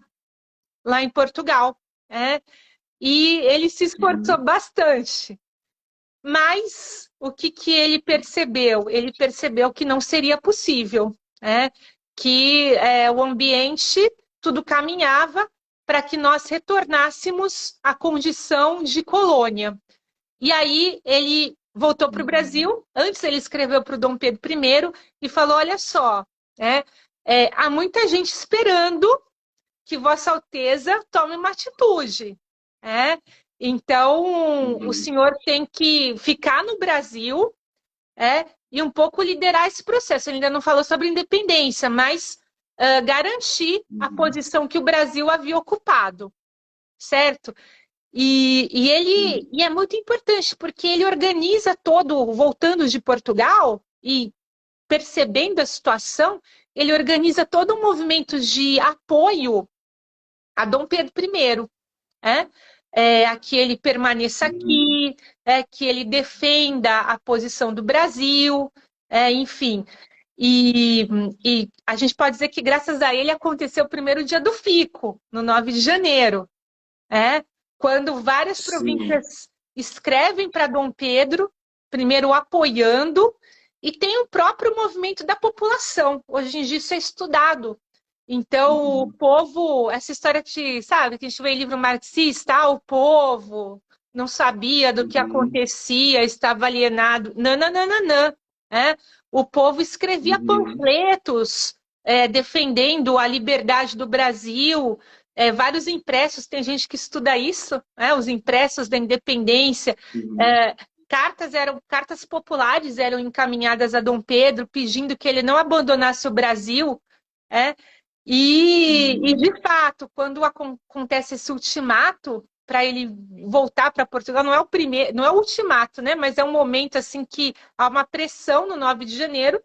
lá em Portugal, né? E ele se esforçou uhum. bastante. Mas o que, que ele percebeu? Ele percebeu que não seria possível, né? que é, o ambiente tudo caminhava para que nós retornássemos à condição de colônia. E aí ele voltou para o Brasil. Antes ele escreveu para o Dom Pedro I e falou: olha só, é, é, há muita gente esperando que Vossa Alteza tome uma atitude. É? Então, uhum. o senhor tem que ficar no Brasil é, e um pouco liderar esse processo. Ele ainda não falou sobre independência, mas uh, garantir uhum. a posição que o Brasil havia ocupado, certo? E, e ele e é muito importante porque ele organiza todo, voltando de Portugal e percebendo a situação, ele organiza todo um movimento de apoio a Dom Pedro I, é? É, a que ele permaneça aqui, é, que ele defenda a posição do Brasil, é, enfim. E, e, a gente pode dizer que graças a ele aconteceu o primeiro dia do FICO, no 9 de janeiro, é, quando várias Sim. províncias escrevem para Dom Pedro, primeiro apoiando, e tem o próprio movimento da população. Hoje em dia isso é estudado. Então, uhum. o povo, essa história de, sabe, que a gente vê em livro marxista, ah, o povo não sabia do que uhum. acontecia, estava alienado. Não. É? O povo escrevia uhum. panfletos é, defendendo a liberdade do Brasil, é, vários impressos, tem gente que estuda isso, né? os impressos da independência. Uhum. É, cartas eram cartas populares eram encaminhadas a Dom Pedro pedindo que ele não abandonasse o Brasil. É? E, uhum. e, de fato, quando acontece esse ultimato para ele voltar para Portugal. Não é o primeiro, não é o ultimato, né? Mas é um momento assim que há uma pressão no 9 de janeiro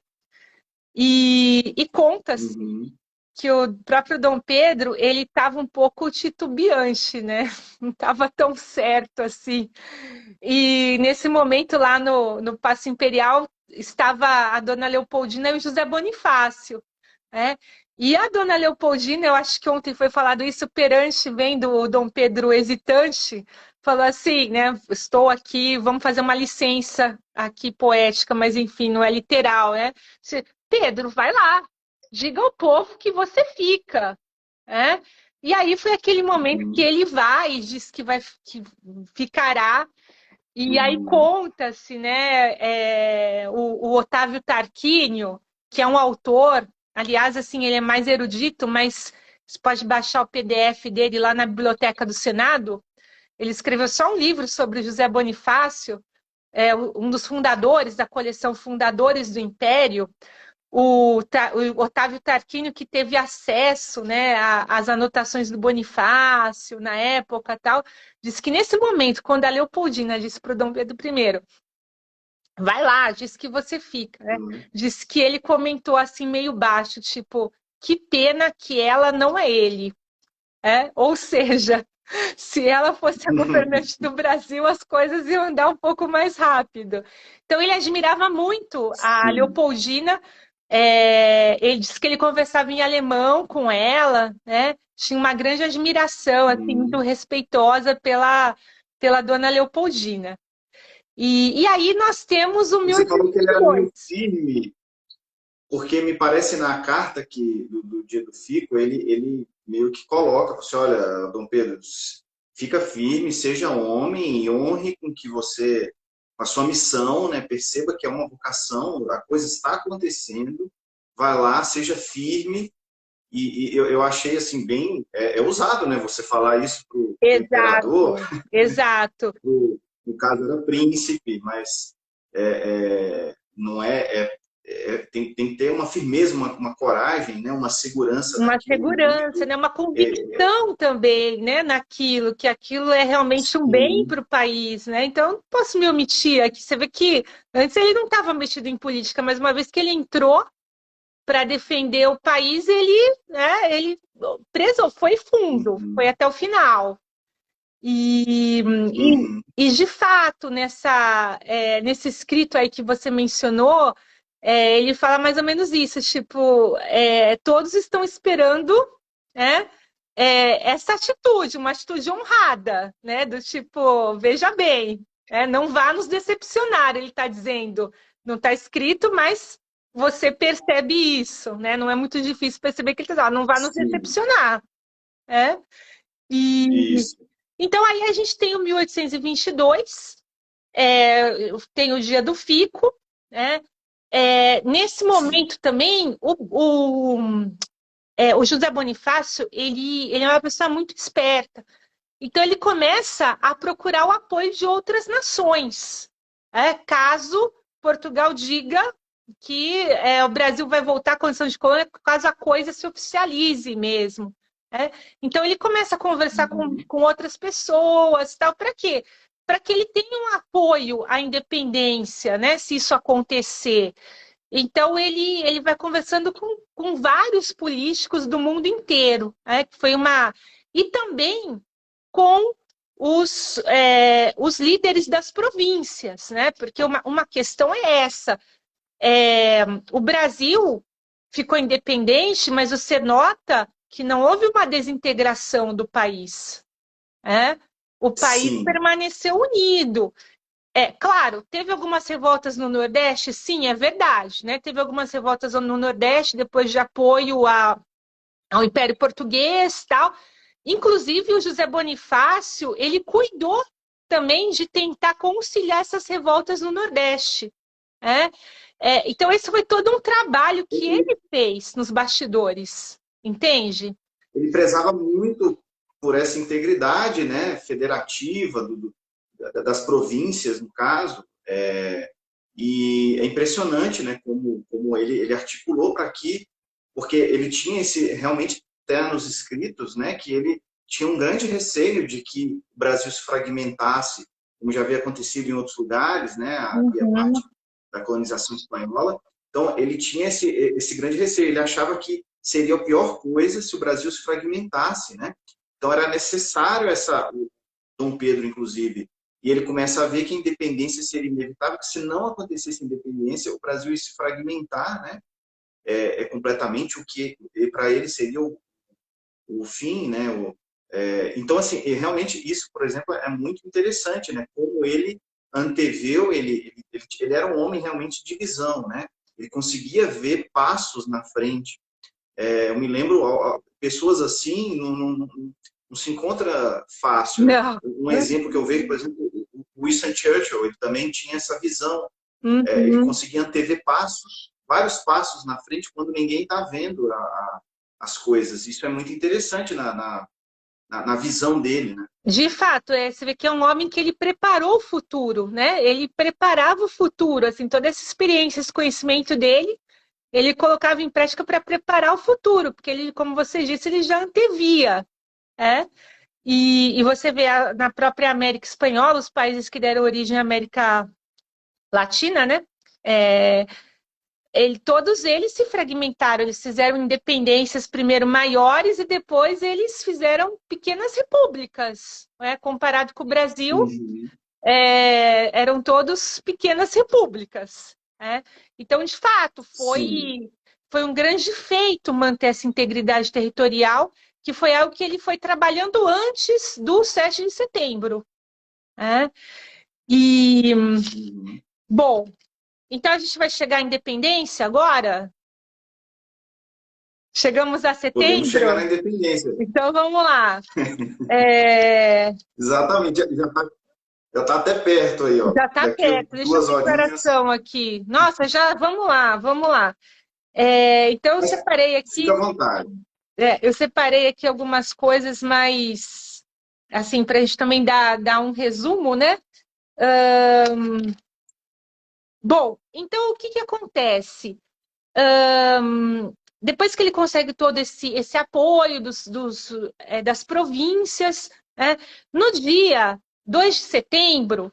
e, e conta-se uhum. Que o próprio Dom Pedro ele estava um pouco titubeante, né? Não estava tão certo assim. E nesse momento lá no, no Paço Imperial estava a Dona Leopoldina e o José Bonifácio. Né? E a dona Leopoldina, eu acho que ontem foi falado isso perante, vendo o Dom Pedro hesitante, falou assim, né? Estou aqui, vamos fazer uma licença aqui poética, mas enfim, não é literal, né? Pedro, vai lá, diga ao povo que você fica, né? E aí foi aquele momento que ele vai e diz que vai que ficará. E aí uhum. conta-se, né? É, o, o Otávio Tarquínio, que é um autor Aliás, assim, ele é mais erudito, mas você pode baixar o PDF dele lá na biblioteca do Senado. Ele escreveu só um livro sobre José Bonifácio, é, um dos fundadores da coleção Fundadores do Império, o, o Otávio Tarquínio, que teve acesso né, às anotações do Bonifácio na época tal, disse que nesse momento, quando a Leopoldina disse para o Dom Pedro I vai lá, diz que você fica, né? Uhum. Diz que ele comentou assim meio baixo, tipo, que pena que ela não é ele. É? Ou seja, se ela fosse a governante do Brasil, as coisas iam andar um pouco mais rápido. Então ele admirava muito a Sim. Leopoldina. É, ele disse que ele conversava em alemão com ela, né? Tinha uma grande admiração, assim, muito respeitosa pela, pela dona Leopoldina. E, e aí nós temos o 1802. Você falou que ele era muito firme, porque me parece na carta que, do, do dia do Fico, ele, ele meio que coloca, você olha, Dom Pedro, fica firme, seja homem e honre com que você, a sua missão, né, perceba que é uma vocação, a coisa está acontecendo, vai lá, seja firme, e, e eu, eu, achei assim bem é, é, usado né você falar isso pro, exato, imperador. exato. Pro, no caso era príncipe, mas é, é, não é, é, é, tem, tem que ter uma firmeza, uma, uma coragem, né? uma segurança. Uma segurança, né? uma convicção também né? naquilo, que aquilo é realmente Sim. um bem para o país. Né? Então, não posso me omitir aqui. Você vê que antes ele não estava metido em política, mas uma vez que ele entrou para defender o país, ele, né, ele preso, foi fundo, uhum. foi até o final. E, uhum. e, e, de fato, nessa, é, nesse escrito aí que você mencionou, é, ele fala mais ou menos isso, tipo, é, todos estão esperando né, é, essa atitude, uma atitude honrada, né? Do tipo, veja bem, é, não vá nos decepcionar, ele está dizendo. Não está escrito, mas você percebe isso, né? Não é muito difícil perceber que ele está ah, não vá nos Sim. decepcionar. É? E, isso. Então, aí a gente tem o 1822, é, tem o dia do Fico, né? É, nesse momento também, o, o, é, o, José Bonifácio, ele, ele é uma pessoa muito esperta. Então, ele começa a procurar o apoio de outras nações. É, caso Portugal diga que é, o Brasil vai voltar à condição de colônia caso a coisa se oficialize mesmo. É? Então ele começa a conversar com, com outras pessoas, tal, para quê? Para que ele tenha um apoio à independência, né? Se isso acontecer. Então ele, ele vai conversando com, com vários políticos do mundo inteiro, né? que foi uma e também com os, é, os líderes das províncias, né? Porque uma, uma questão é essa: é, o Brasil ficou independente, mas você nota que não houve uma desintegração do país. É? O país sim. permaneceu unido. É, claro, teve algumas revoltas no Nordeste, sim, é verdade, né? Teve algumas revoltas no Nordeste depois de apoio a, ao Império Português, tal. Inclusive o José Bonifácio, ele cuidou também de tentar conciliar essas revoltas no Nordeste. É? É, então esse foi todo um trabalho que ele fez nos bastidores. Entende? Ele prezava muito por essa integridade né, federativa do, do, das províncias, no caso. É, e é impressionante né, como, como ele, ele articulou para que, porque ele tinha esse realmente até nos escritos, né, que ele tinha um grande receio de que o Brasil se fragmentasse, como já havia acontecido em outros lugares, né? Havia uhum. parte da colonização espanhola. Então, ele tinha esse, esse grande receio. Ele achava que seria a pior coisa se o Brasil se fragmentasse, né? Então, era necessário essa... Dom Pedro, inclusive, e ele começa a ver que a independência seria inevitável, que se não acontecesse a independência, o Brasil ia se fragmentar, né? É, é completamente o que para ele seria o, o fim, né? O, é, então, assim, realmente isso, por exemplo, é muito interessante, né? Como ele anteveu, ele, ele, ele era um homem realmente de visão, né? Ele conseguia ver passos na frente. É, eu me lembro, pessoas assim não, não, não se encontra fácil. Não. Um exemplo que eu vejo, por exemplo, o Winston Churchill, ele também tinha essa visão. Uhum. É, ele conseguia antever passos, vários passos na frente, quando ninguém está vendo a, a, as coisas. Isso é muito interessante na, na na, na, visão dele, né? De fato, é, você vê que é um homem que ele preparou o futuro, né? Ele preparava o futuro, assim, toda essa experiência, esse conhecimento dele, ele colocava em prática para preparar o futuro, porque ele, como você disse, ele já antevia, é? E, e você vê a, na própria América Espanhola, os países que deram origem à América Latina, né? É, ele, todos eles se fragmentaram, eles fizeram independências primeiro maiores e depois eles fizeram pequenas repúblicas. Né? Comparado com o Brasil, uhum. é, eram todos pequenas repúblicas. Né? Então, de fato, foi, foi um grande feito manter essa integridade territorial, que foi algo que ele foi trabalhando antes do 7 de setembro. Né? E, bom, então a gente vai chegar à independência agora? Chegamos a setembro? Podemos chegar na independência. Então vamos lá. é... Exatamente, já está já tá até perto aí, ó. Já está perto, deixa eu declaração aqui. Nossa, já vamos lá, vamos lá. É, então eu separei aqui. Fica à vontade. É, eu separei aqui algumas coisas mais assim, para a gente também dar, dar um resumo, né? Bom, então o que, que acontece? Depois que ele consegue todo esse, esse apoio dos, dos é, das províncias, né? no dia 2 de setembro,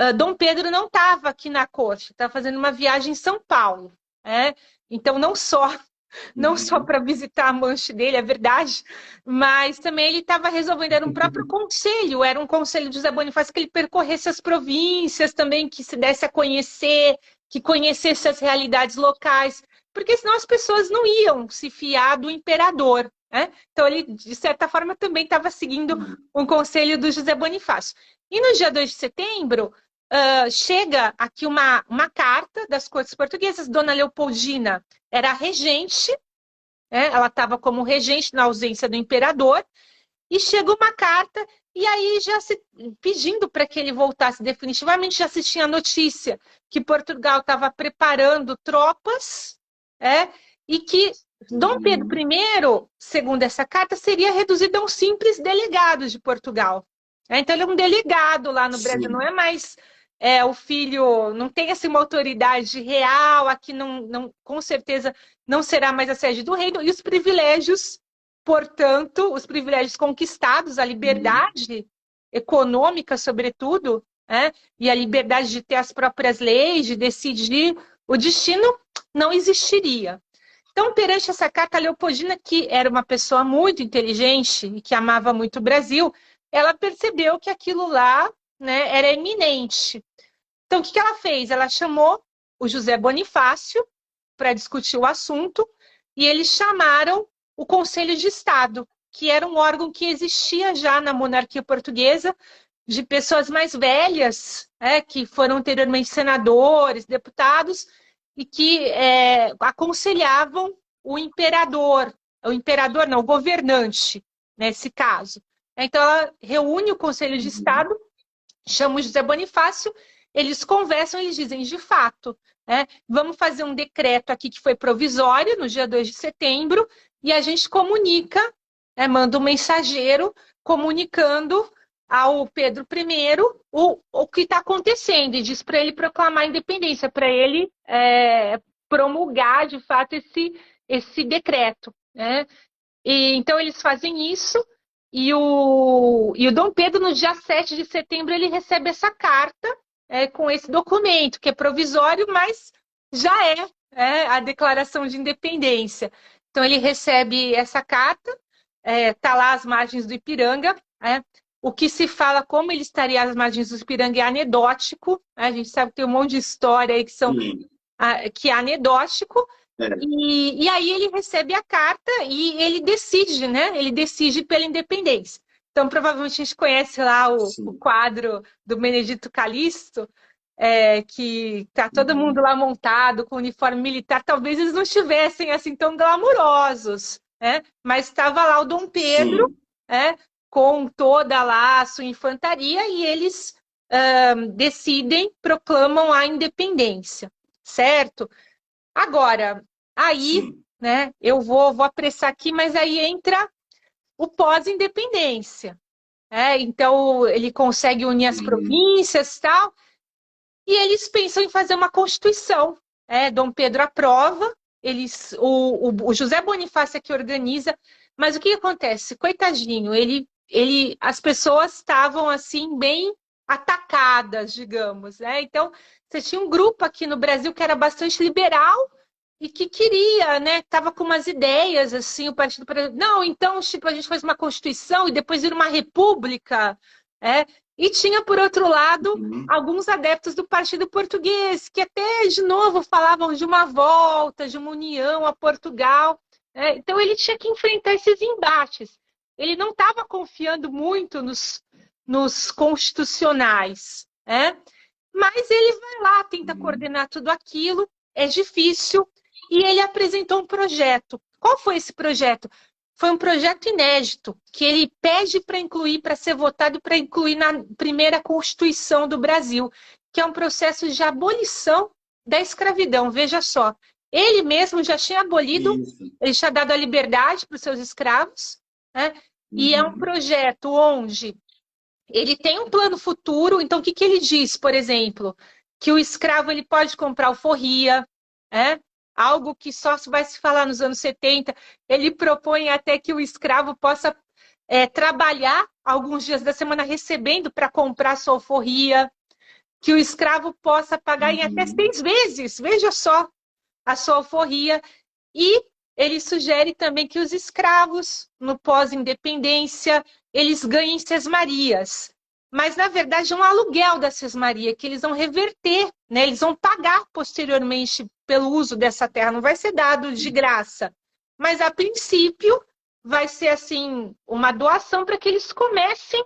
uh, Dom Pedro não estava aqui na corte, estava fazendo uma viagem em São Paulo. Né? Então, não só não uhum. só para visitar a manche dele, é verdade, mas também ele estava resolvendo, era um próprio conselho, era um conselho de José Bonifácio que ele percorresse as províncias também, que se desse a conhecer, que conhecesse as realidades locais, porque senão as pessoas não iam se fiar do imperador. Né? Então, ele, de certa forma, também estava seguindo uhum. um conselho do José Bonifácio. E no dia 2 de setembro, uh, chega aqui uma, uma carta das cortes portuguesas, Dona Leopoldina era regente, né? ela estava como regente na ausência do imperador, e chega uma carta, e aí já se pedindo para que ele voltasse definitivamente, já se tinha notícia que Portugal estava preparando tropas, é, e que Dom Pedro I, segundo essa carta, seria reduzido a um simples delegado de Portugal. É, então ele é um delegado lá no Brasil, Sim. não é mais é, o filho não tem assim, uma autoridade real, aqui não, não, com certeza não será mais a sede do reino, e os privilégios, portanto, os privilégios conquistados, a liberdade uhum. econômica, sobretudo, né, e a liberdade de ter as próprias leis, de decidir o destino, não existiria. Então, perante essa carta, Leopoldina, que era uma pessoa muito inteligente e que amava muito o Brasil, ela percebeu que aquilo lá né, era iminente. Então, o que, ela fez? Ela chamou o José Bonifácio para discutir o assunto e eles chamaram o Conselho de Estado, que era um órgão que existia já na monarquia portuguesa, de pessoas mais velhas, é, que foram anteriormente senadores, deputados, e que é, aconselhavam o imperador, o imperador não, o governante, nesse caso. Então, ela reúne o Conselho de uhum. Estado, chama o José Bonifácio eles conversam, eles dizem, de fato, né, vamos fazer um decreto aqui que foi provisório, no dia 2 de setembro, e a gente comunica, né, manda um mensageiro comunicando ao Pedro I o, o que está acontecendo, e diz para ele proclamar a independência, para ele é, promulgar, de fato, esse, esse decreto. Né? E, então, eles fazem isso, E o, e o Dom Pedro, no dia 7 de setembro, ele recebe essa carta é, com esse documento, que é provisório, mas já é, é, a declaração de independência. Então, ele recebe essa carta, está é, lá às margens do Ipiranga. O que se fala como ele estaria às margens do Ipiranga é anedótico. Né? A gente sabe que tem um monte de história aí que, são, a, que é anedótico. É. E, e aí ele recebe a carta e ele decide, né? Ele decide pela independência. Então, provavelmente a gente conhece lá o, o quadro do Benedito Calixto, é, que tá todo uhum. mundo lá montado com uniforme militar. Talvez eles não estivessem assim tão glamurosos, né? Mas estava lá o Dom Pedro, né? Com toda lá a sua infantaria e eles decidem, proclamam a independência, certo? Agora, aí, Sim. né, eu vou, vou apressar aqui, mas aí entra o pós-independência. É, então, ele consegue unir as províncias e tal, e eles pensam em fazer uma constituição. É, Dom Pedro aprova, eles, o, o, o José Bonifácio é que organiza, mas o que acontece? Coitadinho, ele, ele, as pessoas estavam assim bem atacadas, digamos. Né? Então, você tinha um grupo aqui no Brasil que era bastante liberal e que queria, né? Tava com umas ideias assim, o partido não, então tipo a gente faz uma constituição e depois vira uma república, é? E tinha por outro lado uhum. alguns adeptos do Partido Português que até de novo falavam de uma volta, de uma união a Portugal. É? Então ele tinha que enfrentar esses embates. Ele não estava confiando muito nos, nos constitucionais, é? Mas ele vai lá, tenta uhum. coordenar tudo aquilo. É difícil, e ele apresentou um projeto. Qual foi esse projeto? Foi um projeto inédito, que ele pede para incluir, para ser votado, para incluir na primeira Constituição do Brasil, que é um processo de abolição da escravidão. Veja só, ele mesmo já tinha abolido, Isso. ele tinha dado a liberdade para os seus escravos, né? e é um uhum. projeto onde ele tem um plano futuro. Então, o que, que ele diz, por exemplo? Que o escravo ele pode comprar alforria, né? algo que só vai se falar nos anos 70. Ele propõe até que o escravo possa é, trabalhar alguns dias da semana recebendo para comprar sua alforria, que o escravo possa pagar uhum. em até uhum. seis vezes, veja só, a sua alforria. E ele sugere também que os escravos, no pós-independência, eles ganhem sesmarias mas na verdade é um aluguel da Sesmaria que eles vão reverter, né? Eles vão pagar posteriormente pelo uso dessa terra, não vai ser dado de graça. Mas a princípio vai ser assim uma doação para que eles comecem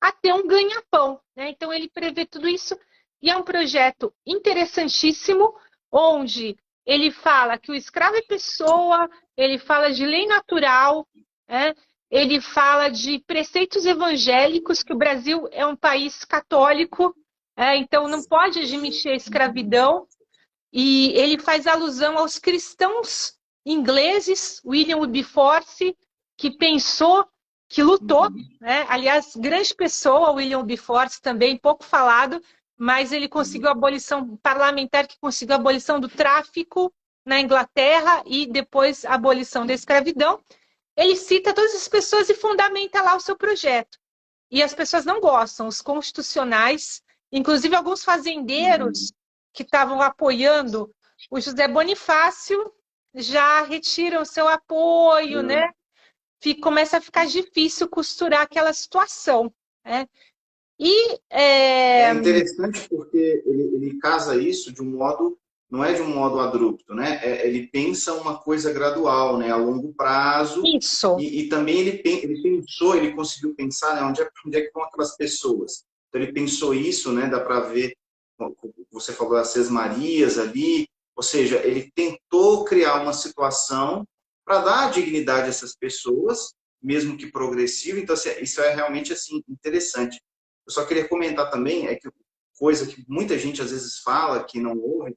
a ter um ganha-pão, né? Então ele prevê tudo isso e é um projeto interessantíssimo onde ele fala que o escravo é pessoa, ele fala de lei natural, né? ele fala de preceitos evangélicos, que o Brasil é um país católico, é, então não pode admitir a escravidão, e ele faz alusão aos cristãos ingleses, William Wilberforce, que pensou, que lutou, né? aliás, grande pessoa, William Wilberforce também, pouco falado, mas ele conseguiu a abolição parlamentar, que conseguiu a abolição do tráfico na Inglaterra e depois a abolição da escravidão ele cita todas as pessoas e fundamenta lá o seu projeto. E as pessoas não gostam, os constitucionais, inclusive alguns fazendeiros uhum. que estavam apoiando o José Bonifácio já retiram o seu apoio, uhum. né? Fica, começa a ficar difícil costurar aquela situação, né? E, é... é interessante porque ele, ele casa isso de um modo não é de um modo abrupto, né? É, ele pensa uma coisa gradual, né? A longo prazo. Isso. E, e também ele, ele pensou, ele conseguiu pensar, né? Onde é, onde é que estão aquelas pessoas? Então ele pensou isso, né? Dá para ver, você falou das Seis Marias ali, ou seja, ele tentou criar uma situação para dar dignidade a essas pessoas, mesmo que progressivo. Então assim, isso é realmente assim interessante. Eu só queria comentar também é que coisa que muita gente às vezes fala que não ouve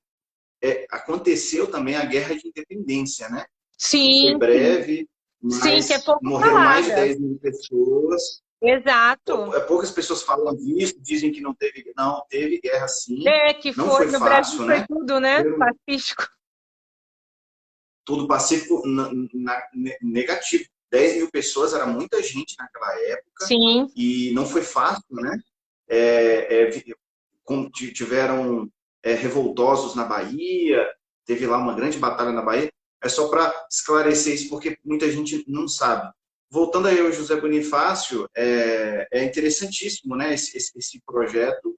é, aconteceu também a guerra de independência, né? Sim. Foi breve, Sim, que é pouco morreram falada. mais de 10 mil pessoas. Exato. É, poucas pessoas falam disso, dizem que não teve, não teve guerra sim. É, que foi, foi no fácil, Brasil né? foi tudo, né? Pacífico. Tudo pacífico na, na, negativo. 10 mil pessoas era muita gente naquela época. Sim. E não foi fácil, né? É, é, tiveram é, revoltosos na Bahia, teve lá uma grande batalha na Bahia. É só para esclarecer isso, porque muita gente não sabe. Voltando aí ao José Bonifácio, é, é interessantíssimo né, esse, esse, esse projeto.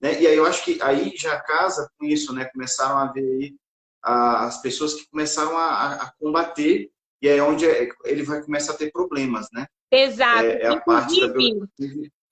Né? E aí eu acho que aí já casa com isso, né? Começaram a ver aí as pessoas que começaram a, a combater e é onde é, ele vai começar a ter problemas, né? Exato. É, é a parte da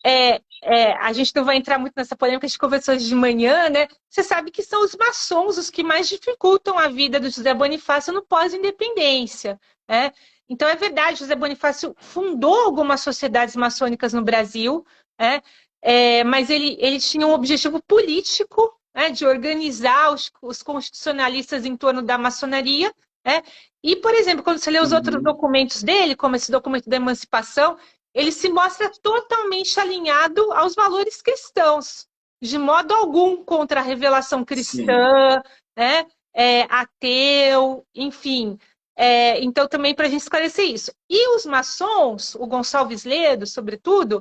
é, é, a gente não vai entrar muito nessa polêmica, a gente conversou hoje de manhã, né? Você sabe que são os maçons os que mais dificultam a vida do José Bonifácio no pós-independência. Né? Então, é verdade, José Bonifácio fundou algumas sociedades maçônicas no Brasil, né? É, mas ele, ele tinha um objetivo político né, de organizar os, os, constitucionalistas em torno da maçonaria. Né? E, por exemplo, quando você lê os uhum. outros documentos dele, como esse documento da emancipação, ele se mostra totalmente alinhado aos valores cristãos, de modo algum contra a revelação cristã, né? É, ateu, enfim. É, então, também para a gente esclarecer isso. E os maçons, o Gonçalves Ledo, sobretudo,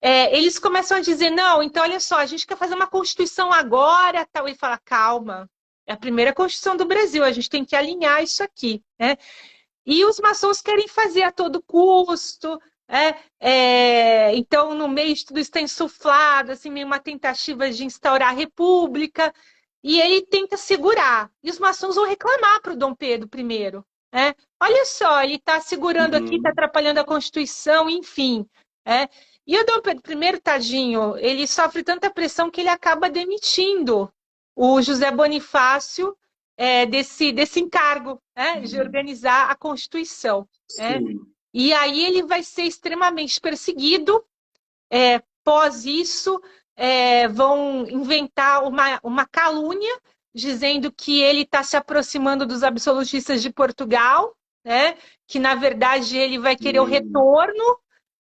é, eles começam a dizer: não, então olha só, a gente quer fazer uma constituição agora, tal, e fala: calma, é a primeira constituição do Brasil, a gente tem que alinhar isso aqui, né? E os maçons querem fazer a todo custo, é, é, então, no meio de tudo isso está insuflado, assim, meio uma tentativa de instaurar a república, e ele tenta segurar. E os maçons vão reclamar para o Dom Pedro I. É, olha só, ele está segurando uhum. aqui, está atrapalhando a Constituição, enfim. É. E o Dom Pedro I, tadinho, ele sofre tanta pressão que ele acaba demitindo o José Bonifácio é, desse, desse encargo né, uhum. de organizar a Constituição. É. E aí ele vai ser extremamente perseguido. É, pós isso, é, vão inventar uma, uma calúnia dizendo que ele está se aproximando dos absolutistas de Portugal, né? que na verdade ele vai querer o retorno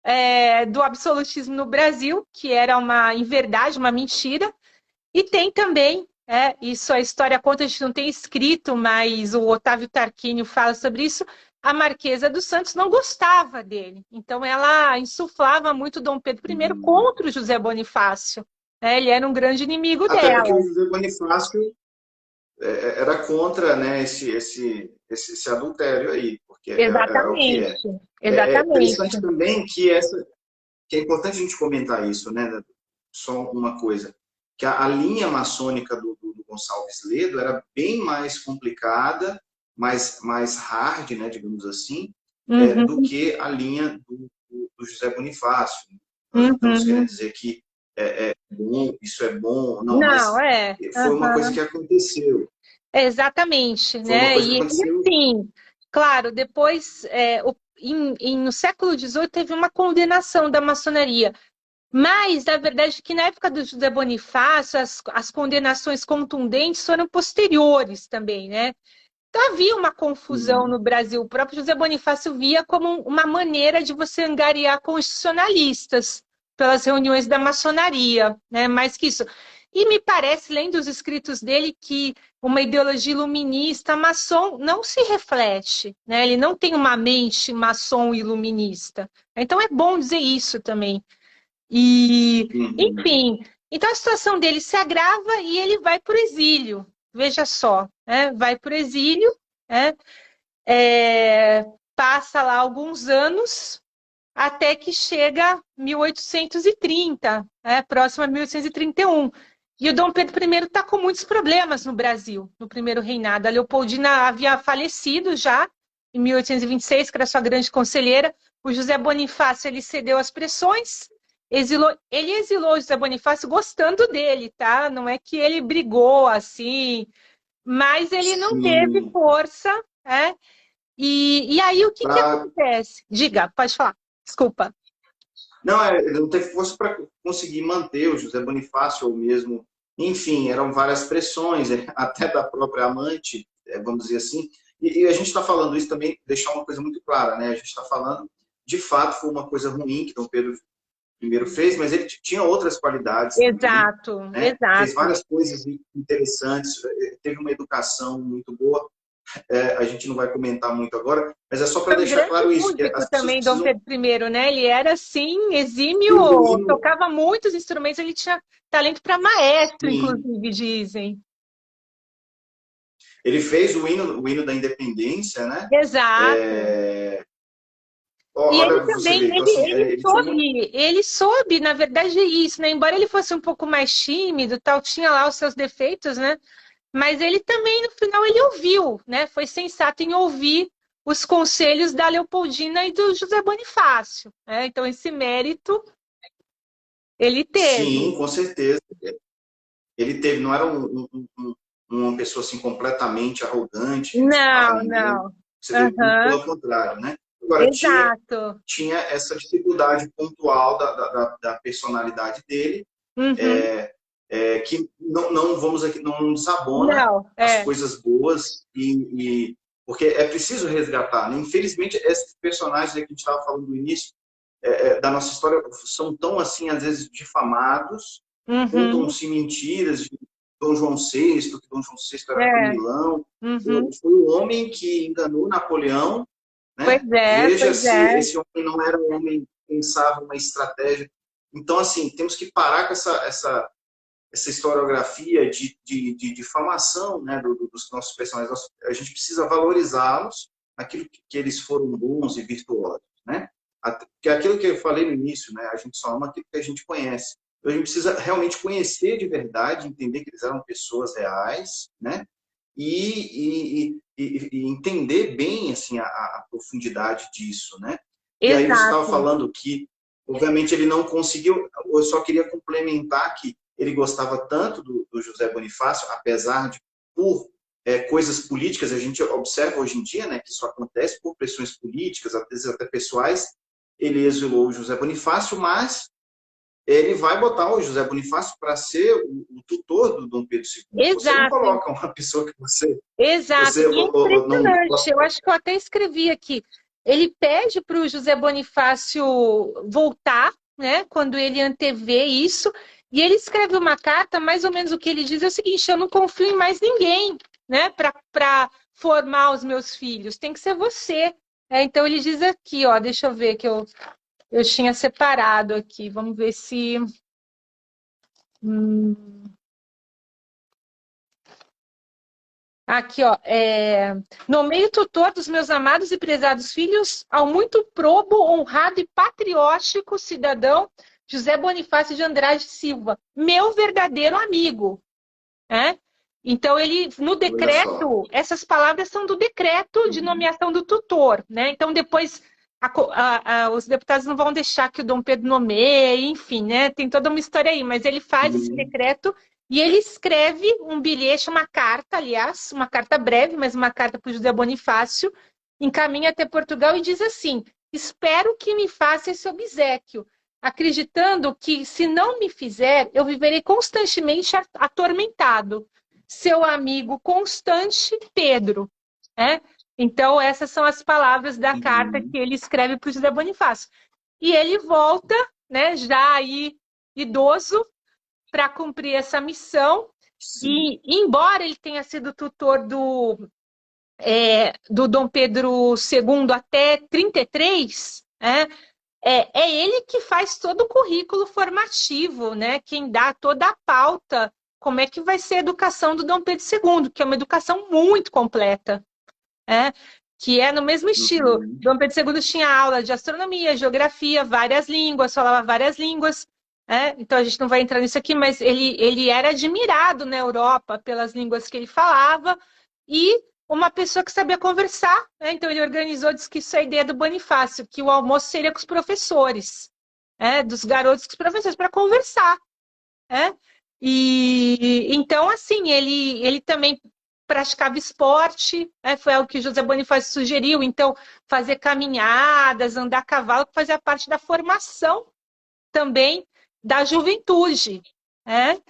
é, do absolutismo no Brasil, que era uma, em verdade, uma mentira. E tem também, é, isso a história conta, a gente não tem escrito, mas o Otávio Tarquínio fala sobre isso, a Marquesa dos Santos não gostava dele. Então ela insuflava muito Dom Pedro I uhum. contra o José Bonifácio. É, ele era um grande inimigo Até dela. Porque o José Bonifácio é, é, era contra né, esse, esse, esse, esse adultério aí. Porque Exatamente. É, é. Exatamente. É interessante também que, essa, que é importante a gente comentar isso, né? Só uma coisa. Que a, a linha maçônica do, do, do Gonçalves Ledo era bem mais complicada mais, mais hard, né, digamos assim, é, uhum. é, do que a linha do, do José Bonifácio. Uhum. Então, quer dizer que é, é, bom, isso é bom, não, não é. foi uhum. uma coisa que aconteceu. Exatamente, foi né? E, sim, claro, depois, é, o, em, em, no século XVIII, teve uma condenação da maçonaria. Mas, na verdade, que na época do José Bonifácio, as, as condenações contundentes foram posteriores também, né? Então, havia uma confusão uhum. no Brasil. O próprio José Bonifácio via como uma maneira de você angariar constitucionalistas pelas reuniões da maçonaria, né? mais que isso. E me parece, lendo os escritos dele, que uma ideologia iluminista maçom não se reflete, né? ele não tem uma mente maçom iluminista. Então é bom dizer isso também. E, uhum. enfim, então a situação dele se agrava e ele vai para o exílio veja só, né? vai para o exílio, né? é, passa lá alguns anos, até que chega 1830, né? próximo a 1831. E o Dom Pedro I está com muitos problemas no Brasil, no primeiro reinado. A Leopoldina havia falecido já, em 1826, que era sua grande conselheira. O José Bonifácio ele cedeu às pressões, exilou, ele exilou José Bonifácio gostando dele, tá? Não é que ele brigou assim, mas ele não teve força, né? E, e aí o que, pra... que acontece? Diga, pode falar. Desculpa. Não, é, ele não teve força para conseguir manter o José Bonifácio ou mesmo, enfim, eram várias pressões, até da própria amante, é, vamos dizer assim. E, e a gente está falando isso também, deixar uma coisa muito clara, né? A gente está falando, de fato, foi uma coisa ruim que Dom Pedro primeiro fez, mas ele tinha outras qualidades. Exato, também, né? exato. Fez várias coisas interessantes, eh, teve uma educação muito boa. é, a gente não vai comentar muito agora, mas é só para deixar claro isso. Que também, Dom Pedro I, né? Ele era, assim, exímio, tocava muitos instrumentos, ele tinha talento para maestro, Sim. inclusive, dizem. Ele fez o hino, o hino da independência, né? Exato. É... Oh, e ele também, ele, assim, ele, ele, soube, ele soube, na verdade, isso, né? Embora ele fosse um pouco mais tímido, tal, tinha lá os seus defeitos, né? Mas ele também, no final, ele ouviu, né? Foi sensato em ouvir os conselhos da Leopoldina e do José Bonifácio. Né? Então, esse mérito ele teve. Sim, com certeza. Ele teve, não era um, um, um, uma pessoa assim completamente arrogante. Não, não. Você uhum. pelo contrário, né? Agora, Exato. Tinha, essa dificuldade pontual da, da, da personalidade dele, uhum. é, é, que não, não vamos aqui, não desabona não, é. as coisas boas e, e, porque é preciso resgatar. Né? Infelizmente, esses personagens que a gente estava falando no início é, é, da nossa história são tão assim às vezes difamados, uhum. contam-se mentiras de Dom João VI, que Dom João VI era é. Milão, uhum. foi o homem que enganou Napoleão né? Pois é, Veja pois se é. esse homem não era um homem que pensava uma estratégia. Então, assim, temos que parar com essa, essa, essa historiografia de, de, de difamação né, dos nossos personagens. A gente precisa valorizá-los aquilo que eles foram bons e virtuosos. Né? Porque aquilo que eu falei no início, né, a gente só ama aquilo que a gente conhece. Então, a gente precisa realmente conhecer de verdade, entender que eles eram pessoas reais, né? E, e, e, e entender bem assim, a, a, profundidade disso, né? Exato. E aí você estava falando que, obviamente, ele não conseguiu. Eu só queria complementar que ele gostava tanto do, do José Bonifácio, apesar de, por é, coisas políticas, a gente observa hoje em dia né, que isso acontece por pressões políticas, às vezes até pessoais. Ele exilou o José Bonifácio, mas ele vai botar o José Bonifácio para ser o, o, tutor do Dom Pedro II. Exato. Você não coloca uma pessoa que você. Exato. Você, e é impressionante. Não... Eu acho que eu até escrevi aqui. Ele pede para o José Bonifácio voltar, né? Quando ele antevê isso, e ele escreve uma carta, mais ou menos o que ele diz é o seguinte: eu não confio em mais ninguém, né? Para formar os meus filhos, tem que ser você. É, então ele diz aqui, ó, deixa eu ver que eu eu tinha separado aqui. Vamos ver se. Hum... Aqui, ó. É... Nomeio tutor dos meus amados e prezados filhos ao muito probo, honrado e patriótico cidadão José Bonifácio de Andrade Silva, meu verdadeiro amigo. É? Então, ele, no decreto, essas palavras são do decreto de uhum. nomeação do tutor. Né? Então, depois a, a, a, os deputados não vão deixar que o Dom Pedro nomeie, enfim, né? Tem toda uma história aí, mas ele faz uhum. esse decreto e ele escreve um bilhete, uma carta, aliás, uma carta breve, mas uma carta para o José Bonifácio, encaminha até Portugal e diz assim: Espero que me faça esse obsequio, acreditando que, se não me fizer, eu viverei constantemente atormentado. Seu amigo constante, Pedro. É? Então, essas são as palavras da uhum. carta que ele escreve para o José Bonifácio. E ele volta, né, já aí idoso, para cumprir essa missão. Sim. E, embora ele tenha sido tutor do, é, do Dom Pedro II até 33, né, é, é ele que faz todo o currículo formativo, né? Quem dá toda a pauta, como é que vai ser a educação do Dom Pedro II, que é uma educação muito completa é, que é no mesmo estilo. Uhum. Dom Pedro II tinha aula de astronomia, geografia, várias línguas, falava várias línguas. É, então a gente não vai entrar nisso aqui, mas ele, ele era admirado na Europa pelas línguas que ele falava e uma pessoa que sabia conversar. Né? Então ele organizou, disse que isso é a ideia do Bonifácio, que o almoço seria com os professores, é, dos garotos com os professores, para conversar. É? E então, assim, ele, ele também praticava esporte, né? foi algo que José Bonifácio sugeriu, então fazer caminhadas, andar a cavalo, fazia parte da formação também da juventude. Né?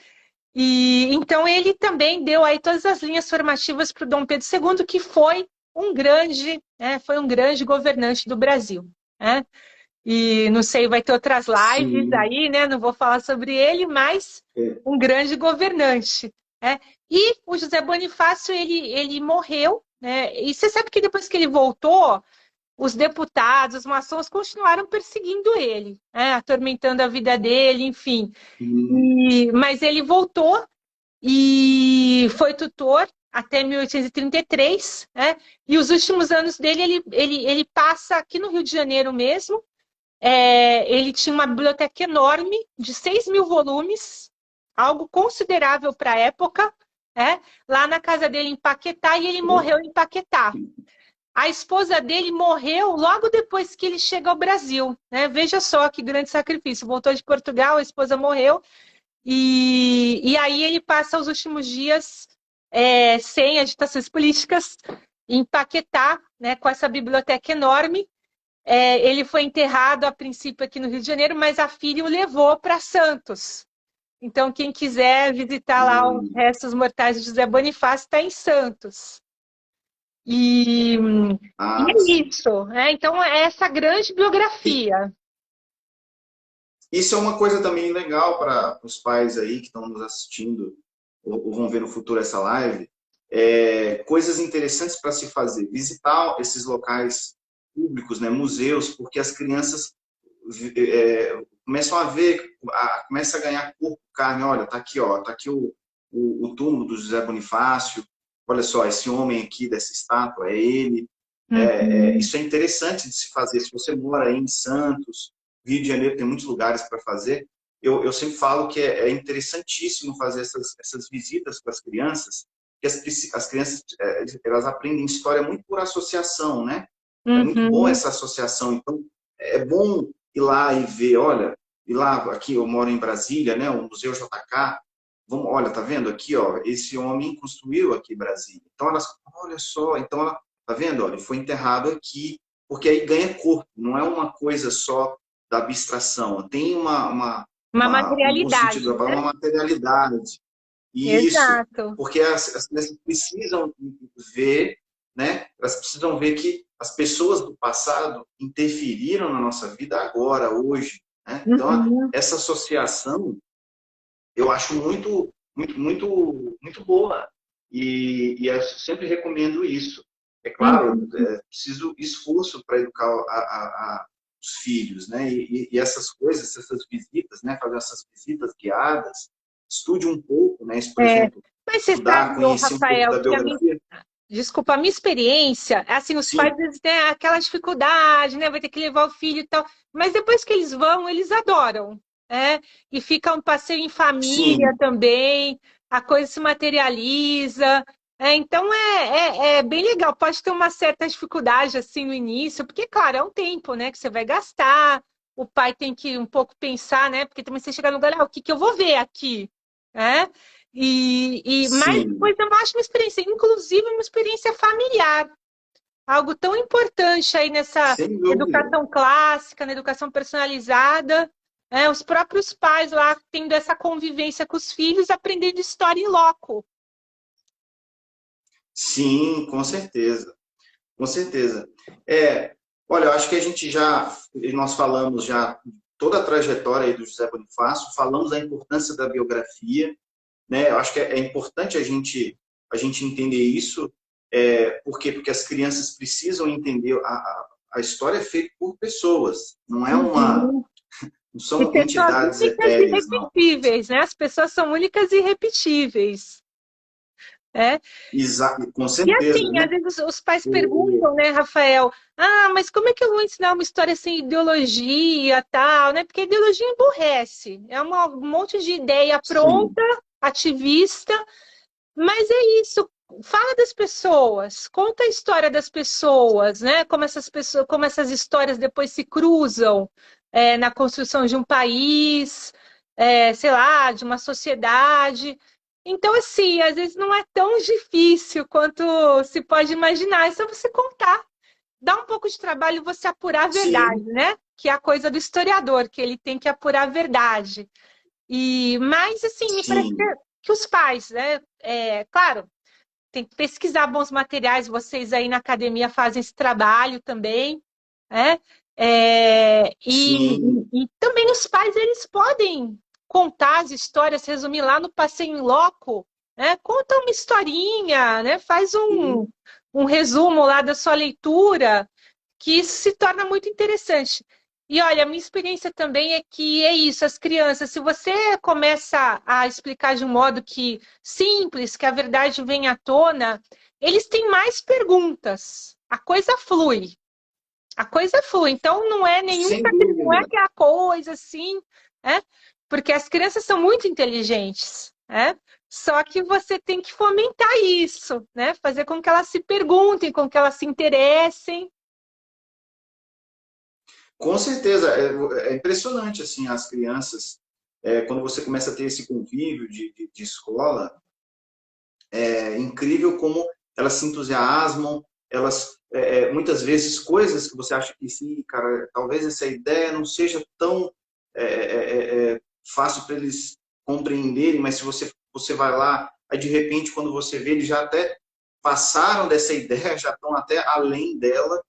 E então ele também deu aí todas as linhas formativas para o Dom Pedro II, que foi um grande, né? foi um grande governante do Brasil. Né? E não sei, vai ter outras lives Sim. aí, né? Não vou falar sobre ele, mas é. um grande governante. É. E o José Bonifácio, ele, ele morreu Né? E você sabe que depois que ele voltou, os deputados, os maçons continuaram perseguindo ele, né? atormentando a vida dele, enfim. Uhum. E, mas ele voltou e foi tutor até 1833, né? E os últimos anos dele ele, ele, ele passa aqui no Rio de Janeiro mesmo. É, ele tinha uma biblioteca enorme de 6 mil volumes, algo considerável para a época, é, lá na casa dele em Paquetá, e ele morreu em Paquetá. A esposa dele morreu logo depois que ele chega ao Brasil. Né? Veja só que grande sacrifício. Voltou de Portugal, a esposa morreu, e, e aí ele passa os últimos dias é, sem agitações políticas em Paquetá, né, com essa biblioteca enorme. É, ele foi enterrado a princípio aqui no Rio de Janeiro, mas a filha o levou para Santos. Então, quem quiser visitar lá os restos mortais de José Bonifácio está em Santos. E, ah, e é isso. Né? Então, é essa grande biografia. Isso é uma coisa também legal para os pais aí que estão nos assistindo ou, ou vão ver no futuro essa live. É, coisas interessantes para se fazer. Visitar esses locais públicos, né, museus, porque as crianças é, começam a ver, a, começam a ganhar corpo, carne. Olha, tá aqui, ó, tá aqui o, o, o túmulo do José Bonifácio. Olha só, esse homem aqui dessa estátua é ele. É, uhum. É, isso é interessante de se fazer. Se você mora aí em Santos, Rio de Janeiro tem muitos lugares para fazer. Eu, eu, sempre falo que é, é, interessantíssimo fazer essas, essas visitas com as crianças, que as, as crianças é, elas aprendem história muito por associação, né? Uhum. É muito uhum. bom essa associação. Então, é bom ir lá e ver, olha, ir lá, aqui eu moro em Brasília, né? O Museu JK, vamos, olha, tá vendo aqui, ó, esse homem construiu aqui Brasília. Então elas, olha só, então ela, tá vendo, olha, ele foi enterrado aqui, porque aí ganha corpo, não é uma coisa só da abstração, tem uma uma, uma, uma materialidade, sentido, né? uma materialidade. Isso, porque as, as crianças precisam ver, né? Elas precisam ver que as pessoas do passado interferiram na nossa vida agora, hoje. Né? Então, uhum. essa associação eu acho muito, muito, muito, muito boa. E, e eu sempre recomendo isso. É claro, uhum. é preciso esforço para educar a, a, a, os filhos, né? E, e, essas coisas, essas visitas, né? Fazer essas visitas guiadas, estude um pouco, né? Por é. exemplo, Mas você estudar, sabe, Rafael, um pouco da biografia. Desculpa, a minha experiência, assim, os Sim. pais têm aquela dificuldade, né? Vai ter que levar o filho e tal. Mas depois que eles vão, eles adoram. É? E fica um passeio em família Sim. também, a coisa se materializa. É, então é, é, é, bem legal. Pode ter uma certa dificuldade assim no início, porque, claro, é um tempo né, que você vai gastar. O pai tem que um pouco pensar, né? Porque também você chega no lugar, ah, o que, que eu vou ver aqui? É? E, e mas depois eu acho uma experiência, inclusive uma experiência familiar. Algo tão importante aí nessa educação clássica, na educação personalizada. É, os próprios pais lá tendo essa convivência com os filhos, aprendendo história em loco. Sim, com certeza. Com certeza. É, olha, eu acho que a gente já, nós falamos já toda a trajetória do José Bonifácio, falamos da importância da biografia, né? Eu acho que é, é importante a gente a gente entender isso, é, por quê? Porque as crianças precisam entender a, a, a história é feita por pessoas, não é uma uhum. não são e entidades etéreas, irrepetíveis, né? As pessoas são únicas e irrepetíveis. É. Exato, com certeza. E assim, né? às vezes os pais perguntam, né, Rafael, ah, mas como é que eu vou ensinar uma história sem ideologia, tal, né? Porque a ideologia emborrece. É uma, um monte de ideia pronta, Sim. Ativista, mas é isso. Fala das pessoas, conta a história das pessoas, né? Como essas pessoas, como essas histórias depois se cruzam é, na construção de um país, é, sei lá, de uma sociedade. Então, assim, às vezes não é tão difícil quanto se pode imaginar. É só você contar. Dá um pouco de trabalho você apurar a verdade, Sim. né? Que é a coisa do historiador, que ele tem que apurar a verdade. E, mas, assim, me parece que, que, os pais, né? É, claro, tem que pesquisar bons materiais. Vocês aí na academia fazem esse trabalho também, né? É, e, e, também os pais, eles podem contar as histórias, resumir lá no passeio em loco, né? Conta uma historinha, né? Faz um, um resumo lá da sua leitura, que isso se torna muito interessante. E olha, a minha experiência também é que é isso, as crianças, se você começa a explicar de um modo que simples, que a verdade vem à tona, eles têm mais perguntas. A coisa flui. A coisa flui. Então não é nenhum não é aquela coisa assim, né? Porque as crianças são muito inteligentes, né? Só que você tem que fomentar isso, né? Fazer com que elas se perguntem, com que elas se interessem, com certeza, é, é impressionante assim as crianças, é, quando você começa a ter esse convívio de, de, de escola, é incrível como elas se entusiasmam, elas é, é, muitas vezes coisas que você acha que sim, cara, talvez essa ideia não seja tão é, é, é fácil para eles compreenderem, mas se você você vai lá, aí de repente quando você vê eles já até passaram dessa ideia, já estão até além dela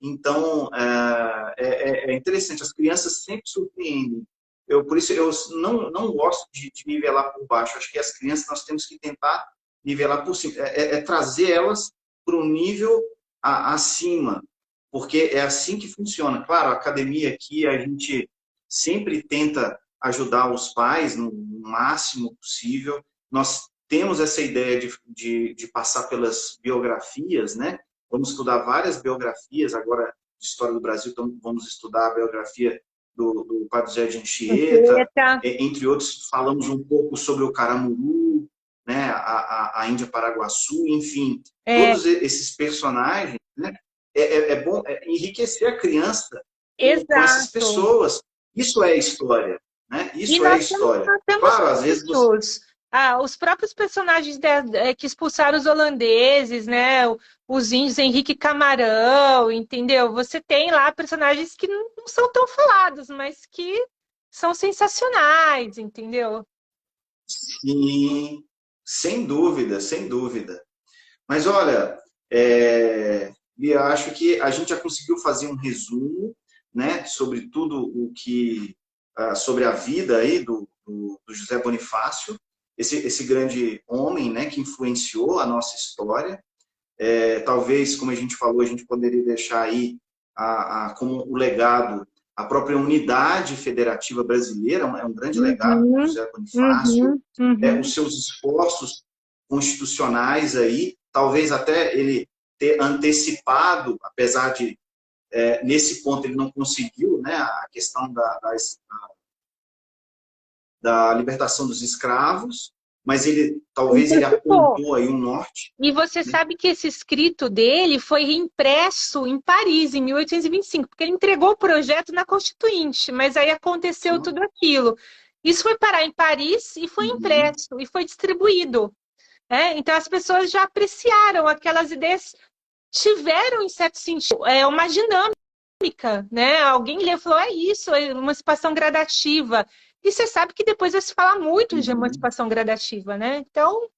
então, é, é, é, interessante, as crianças sempre surpreendem. Eu, por isso, eu não, não gosto de, de nivelar por baixo. Acho que as crianças nós temos que tentar nivelar por cima. É, é, é trazer elas para um nível a, acima, porque é assim que funciona. Claro, a academia aqui, a gente sempre tenta ajudar os pais no máximo possível. Nós temos essa ideia de, de, de passar pelas biografias, né? Vamos estudar várias biografias, agora de história do Brasil, então vamos estudar a biografia do, do Padre José de Anchieta, entre outros, falamos um pouco sobre o Caramuru, né, a, a, a Índia Paraguaçu, enfim, é. todos esses personagens, né, é, é, é bom é enriquecer a criança Exato. com essas pessoas. Isso é história, né? Isso é história. Claro, às vezes você... Ah, os próprios personagens de, é, que expulsaram os holandeses, né? Os índios Henrique Camarão, entendeu? Você tem lá personagens que não são tão falados, mas que são sensacionais, entendeu? Sim, sem dúvida, sem dúvida. Mas olha, é, eu acho que a gente já conseguiu fazer um resumo, né, sobre tudo o que, ah, sobre a vida aí do, do, do José Bonifácio esse, esse grande homem né, que influenciou a nossa história. É, talvez, como a gente falou, a gente poderia deixar aí a, a, como o legado a própria unidade federativa brasileira, é um grande legado do José Bonifácio, uhum, uhum. É, os seus esforços constitucionais aí, talvez até ele ter antecipado, apesar de é, nesse ponto ele não conseguiu, né, a questão da, da, da libertação dos escravos, mas ele talvez ele apontou aí um norte. E você sabe que esse escrito dele foi reimpresso em Paris em 1825, porque ele entregou o projeto na Constituinte, mas aí aconteceu uhum. tudo aquilo. Isso foi parar em Paris e foi uhum. impresso e foi distribuído. É? Então as pessoas já apreciaram aquelas ideias, tiveram em certo sentido é uma dinâmica, né? Alguém leu e falou é isso, é emancipação gradativa. E você sabe que depois vai se falar muito uhum. de emancipação gradativa, né? Então.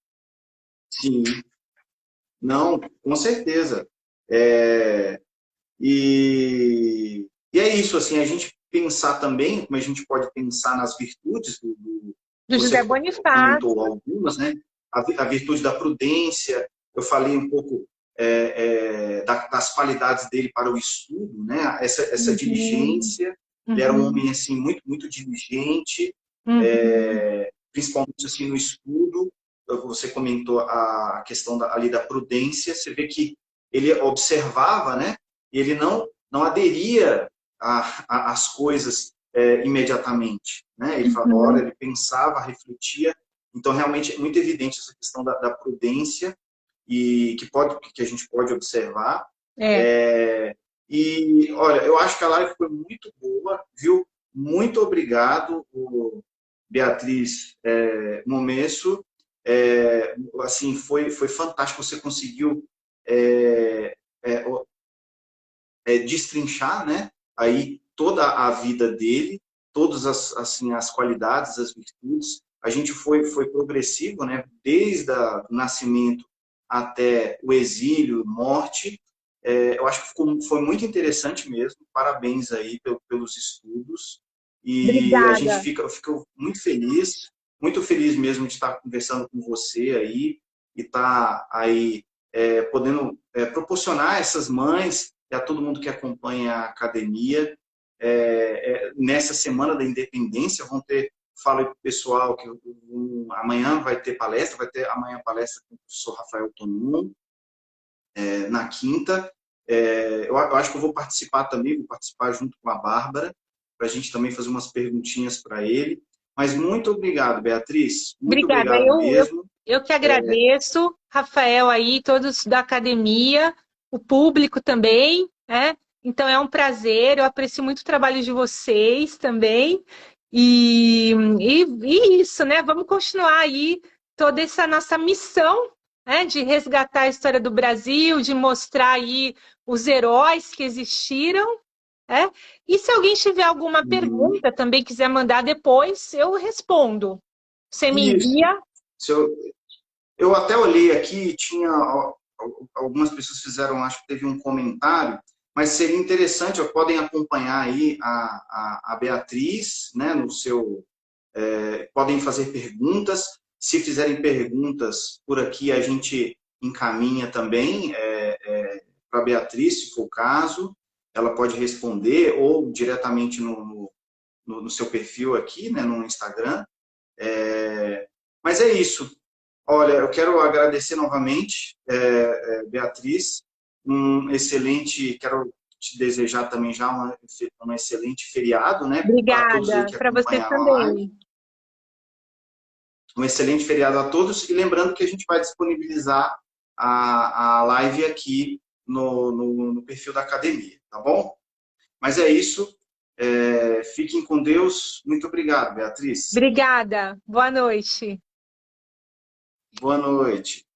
Sim. Não, com certeza. É... E... e é isso, assim, a gente pensar também, como a gente pode pensar nas virtudes do, do, do José Bonifácio. algumas, né? A, a, virtude da prudência, eu falei um pouco é, é, das qualidades dele para o estudo, né? Essa, essa uhum. diligência, Uhum. Ele era um uhum. homem assim muito muito diligente, uhum. é, principalmente assim no estudo. Você comentou a questão da, ali da prudência. Você vê que ele observava, né? E ele não não aderia às coisas é, imediatamente, né? Ele falava, uhum. ele pensava, refletia. Então realmente é muito evidente essa questão da, da prudência e que pode que a gente pode observar. É. É, e, olha, eu acho que a live foi muito boa, viu? Muito obrigado, Beatriz é, Momesso. É, assim, foi, foi fantástico. Você conseguiu é, é, é, destrinchar, né? Aí toda a vida dele, todas as, assim, as qualidades, as virtudes. A gente foi, foi progressivo, né? Desde o nascimento até o exílio, morte, é, eu acho que ficou, foi muito interessante mesmo. Parabéns aí pelos estudos. E Obrigada. a gente fica, fica muito feliz, muito feliz mesmo de estar conversando com você aí e estar tá aí é, podendo é, proporcionar a essas mães e a todo mundo que acompanha a academia. É, é nessa Semana da Independência, vão ter, falo para o pessoal que um, amanhã vai ter palestra, vai ter amanhã palestra com o professor Rafael Tonum, é, na quinta. É, eu, eu, acho que eu vou participar também, vou participar junto com a Bárbara, para a gente também fazer umas perguntinhas para ele. Mas muito obrigado, Beatriz. Muito Obrigada. obrigado eu, mesmo. Eu, eu que agradeço, é... Rafael aí, todos da academia, o público também, né? Então é um prazer, eu aprecio muito o trabalho de vocês também. E, e, e isso, né? Vamos continuar aí toda essa nossa missão né? de resgatar a história do Brasil, de mostrar aí os heróis que existiram é? E se alguém tiver alguma uhum. pergunta também quiser mandar depois, eu respondo. Você me envia. Eu, eu até olhei aqui, tinha algumas pessoas fizeram, acho que teve um comentário, mas seria interessante, podem acompanhar aí a, a, a Beatriz, né, no seu, é, podem fazer perguntas. Se fizerem perguntas por aqui, a gente encaminha também é, é, para a Beatriz, se for o caso ela pode responder ou diretamente no, no, no seu perfil aqui, né, no Instagram. É, mas é isso. Olha, eu quero agradecer novamente, é, é, Beatriz, um excelente, quero te desejar também já uma, um excelente feriado, né? Obrigada, para você também. Um excelente feriado a todos e lembrando que a gente vai disponibilizar a, a live aqui no, no, no perfil da academia tá bom? Mas é isso. É, fiquem com Deus. Muito obrigado, Beatriz. Obrigada. Boa noite. Boa noite.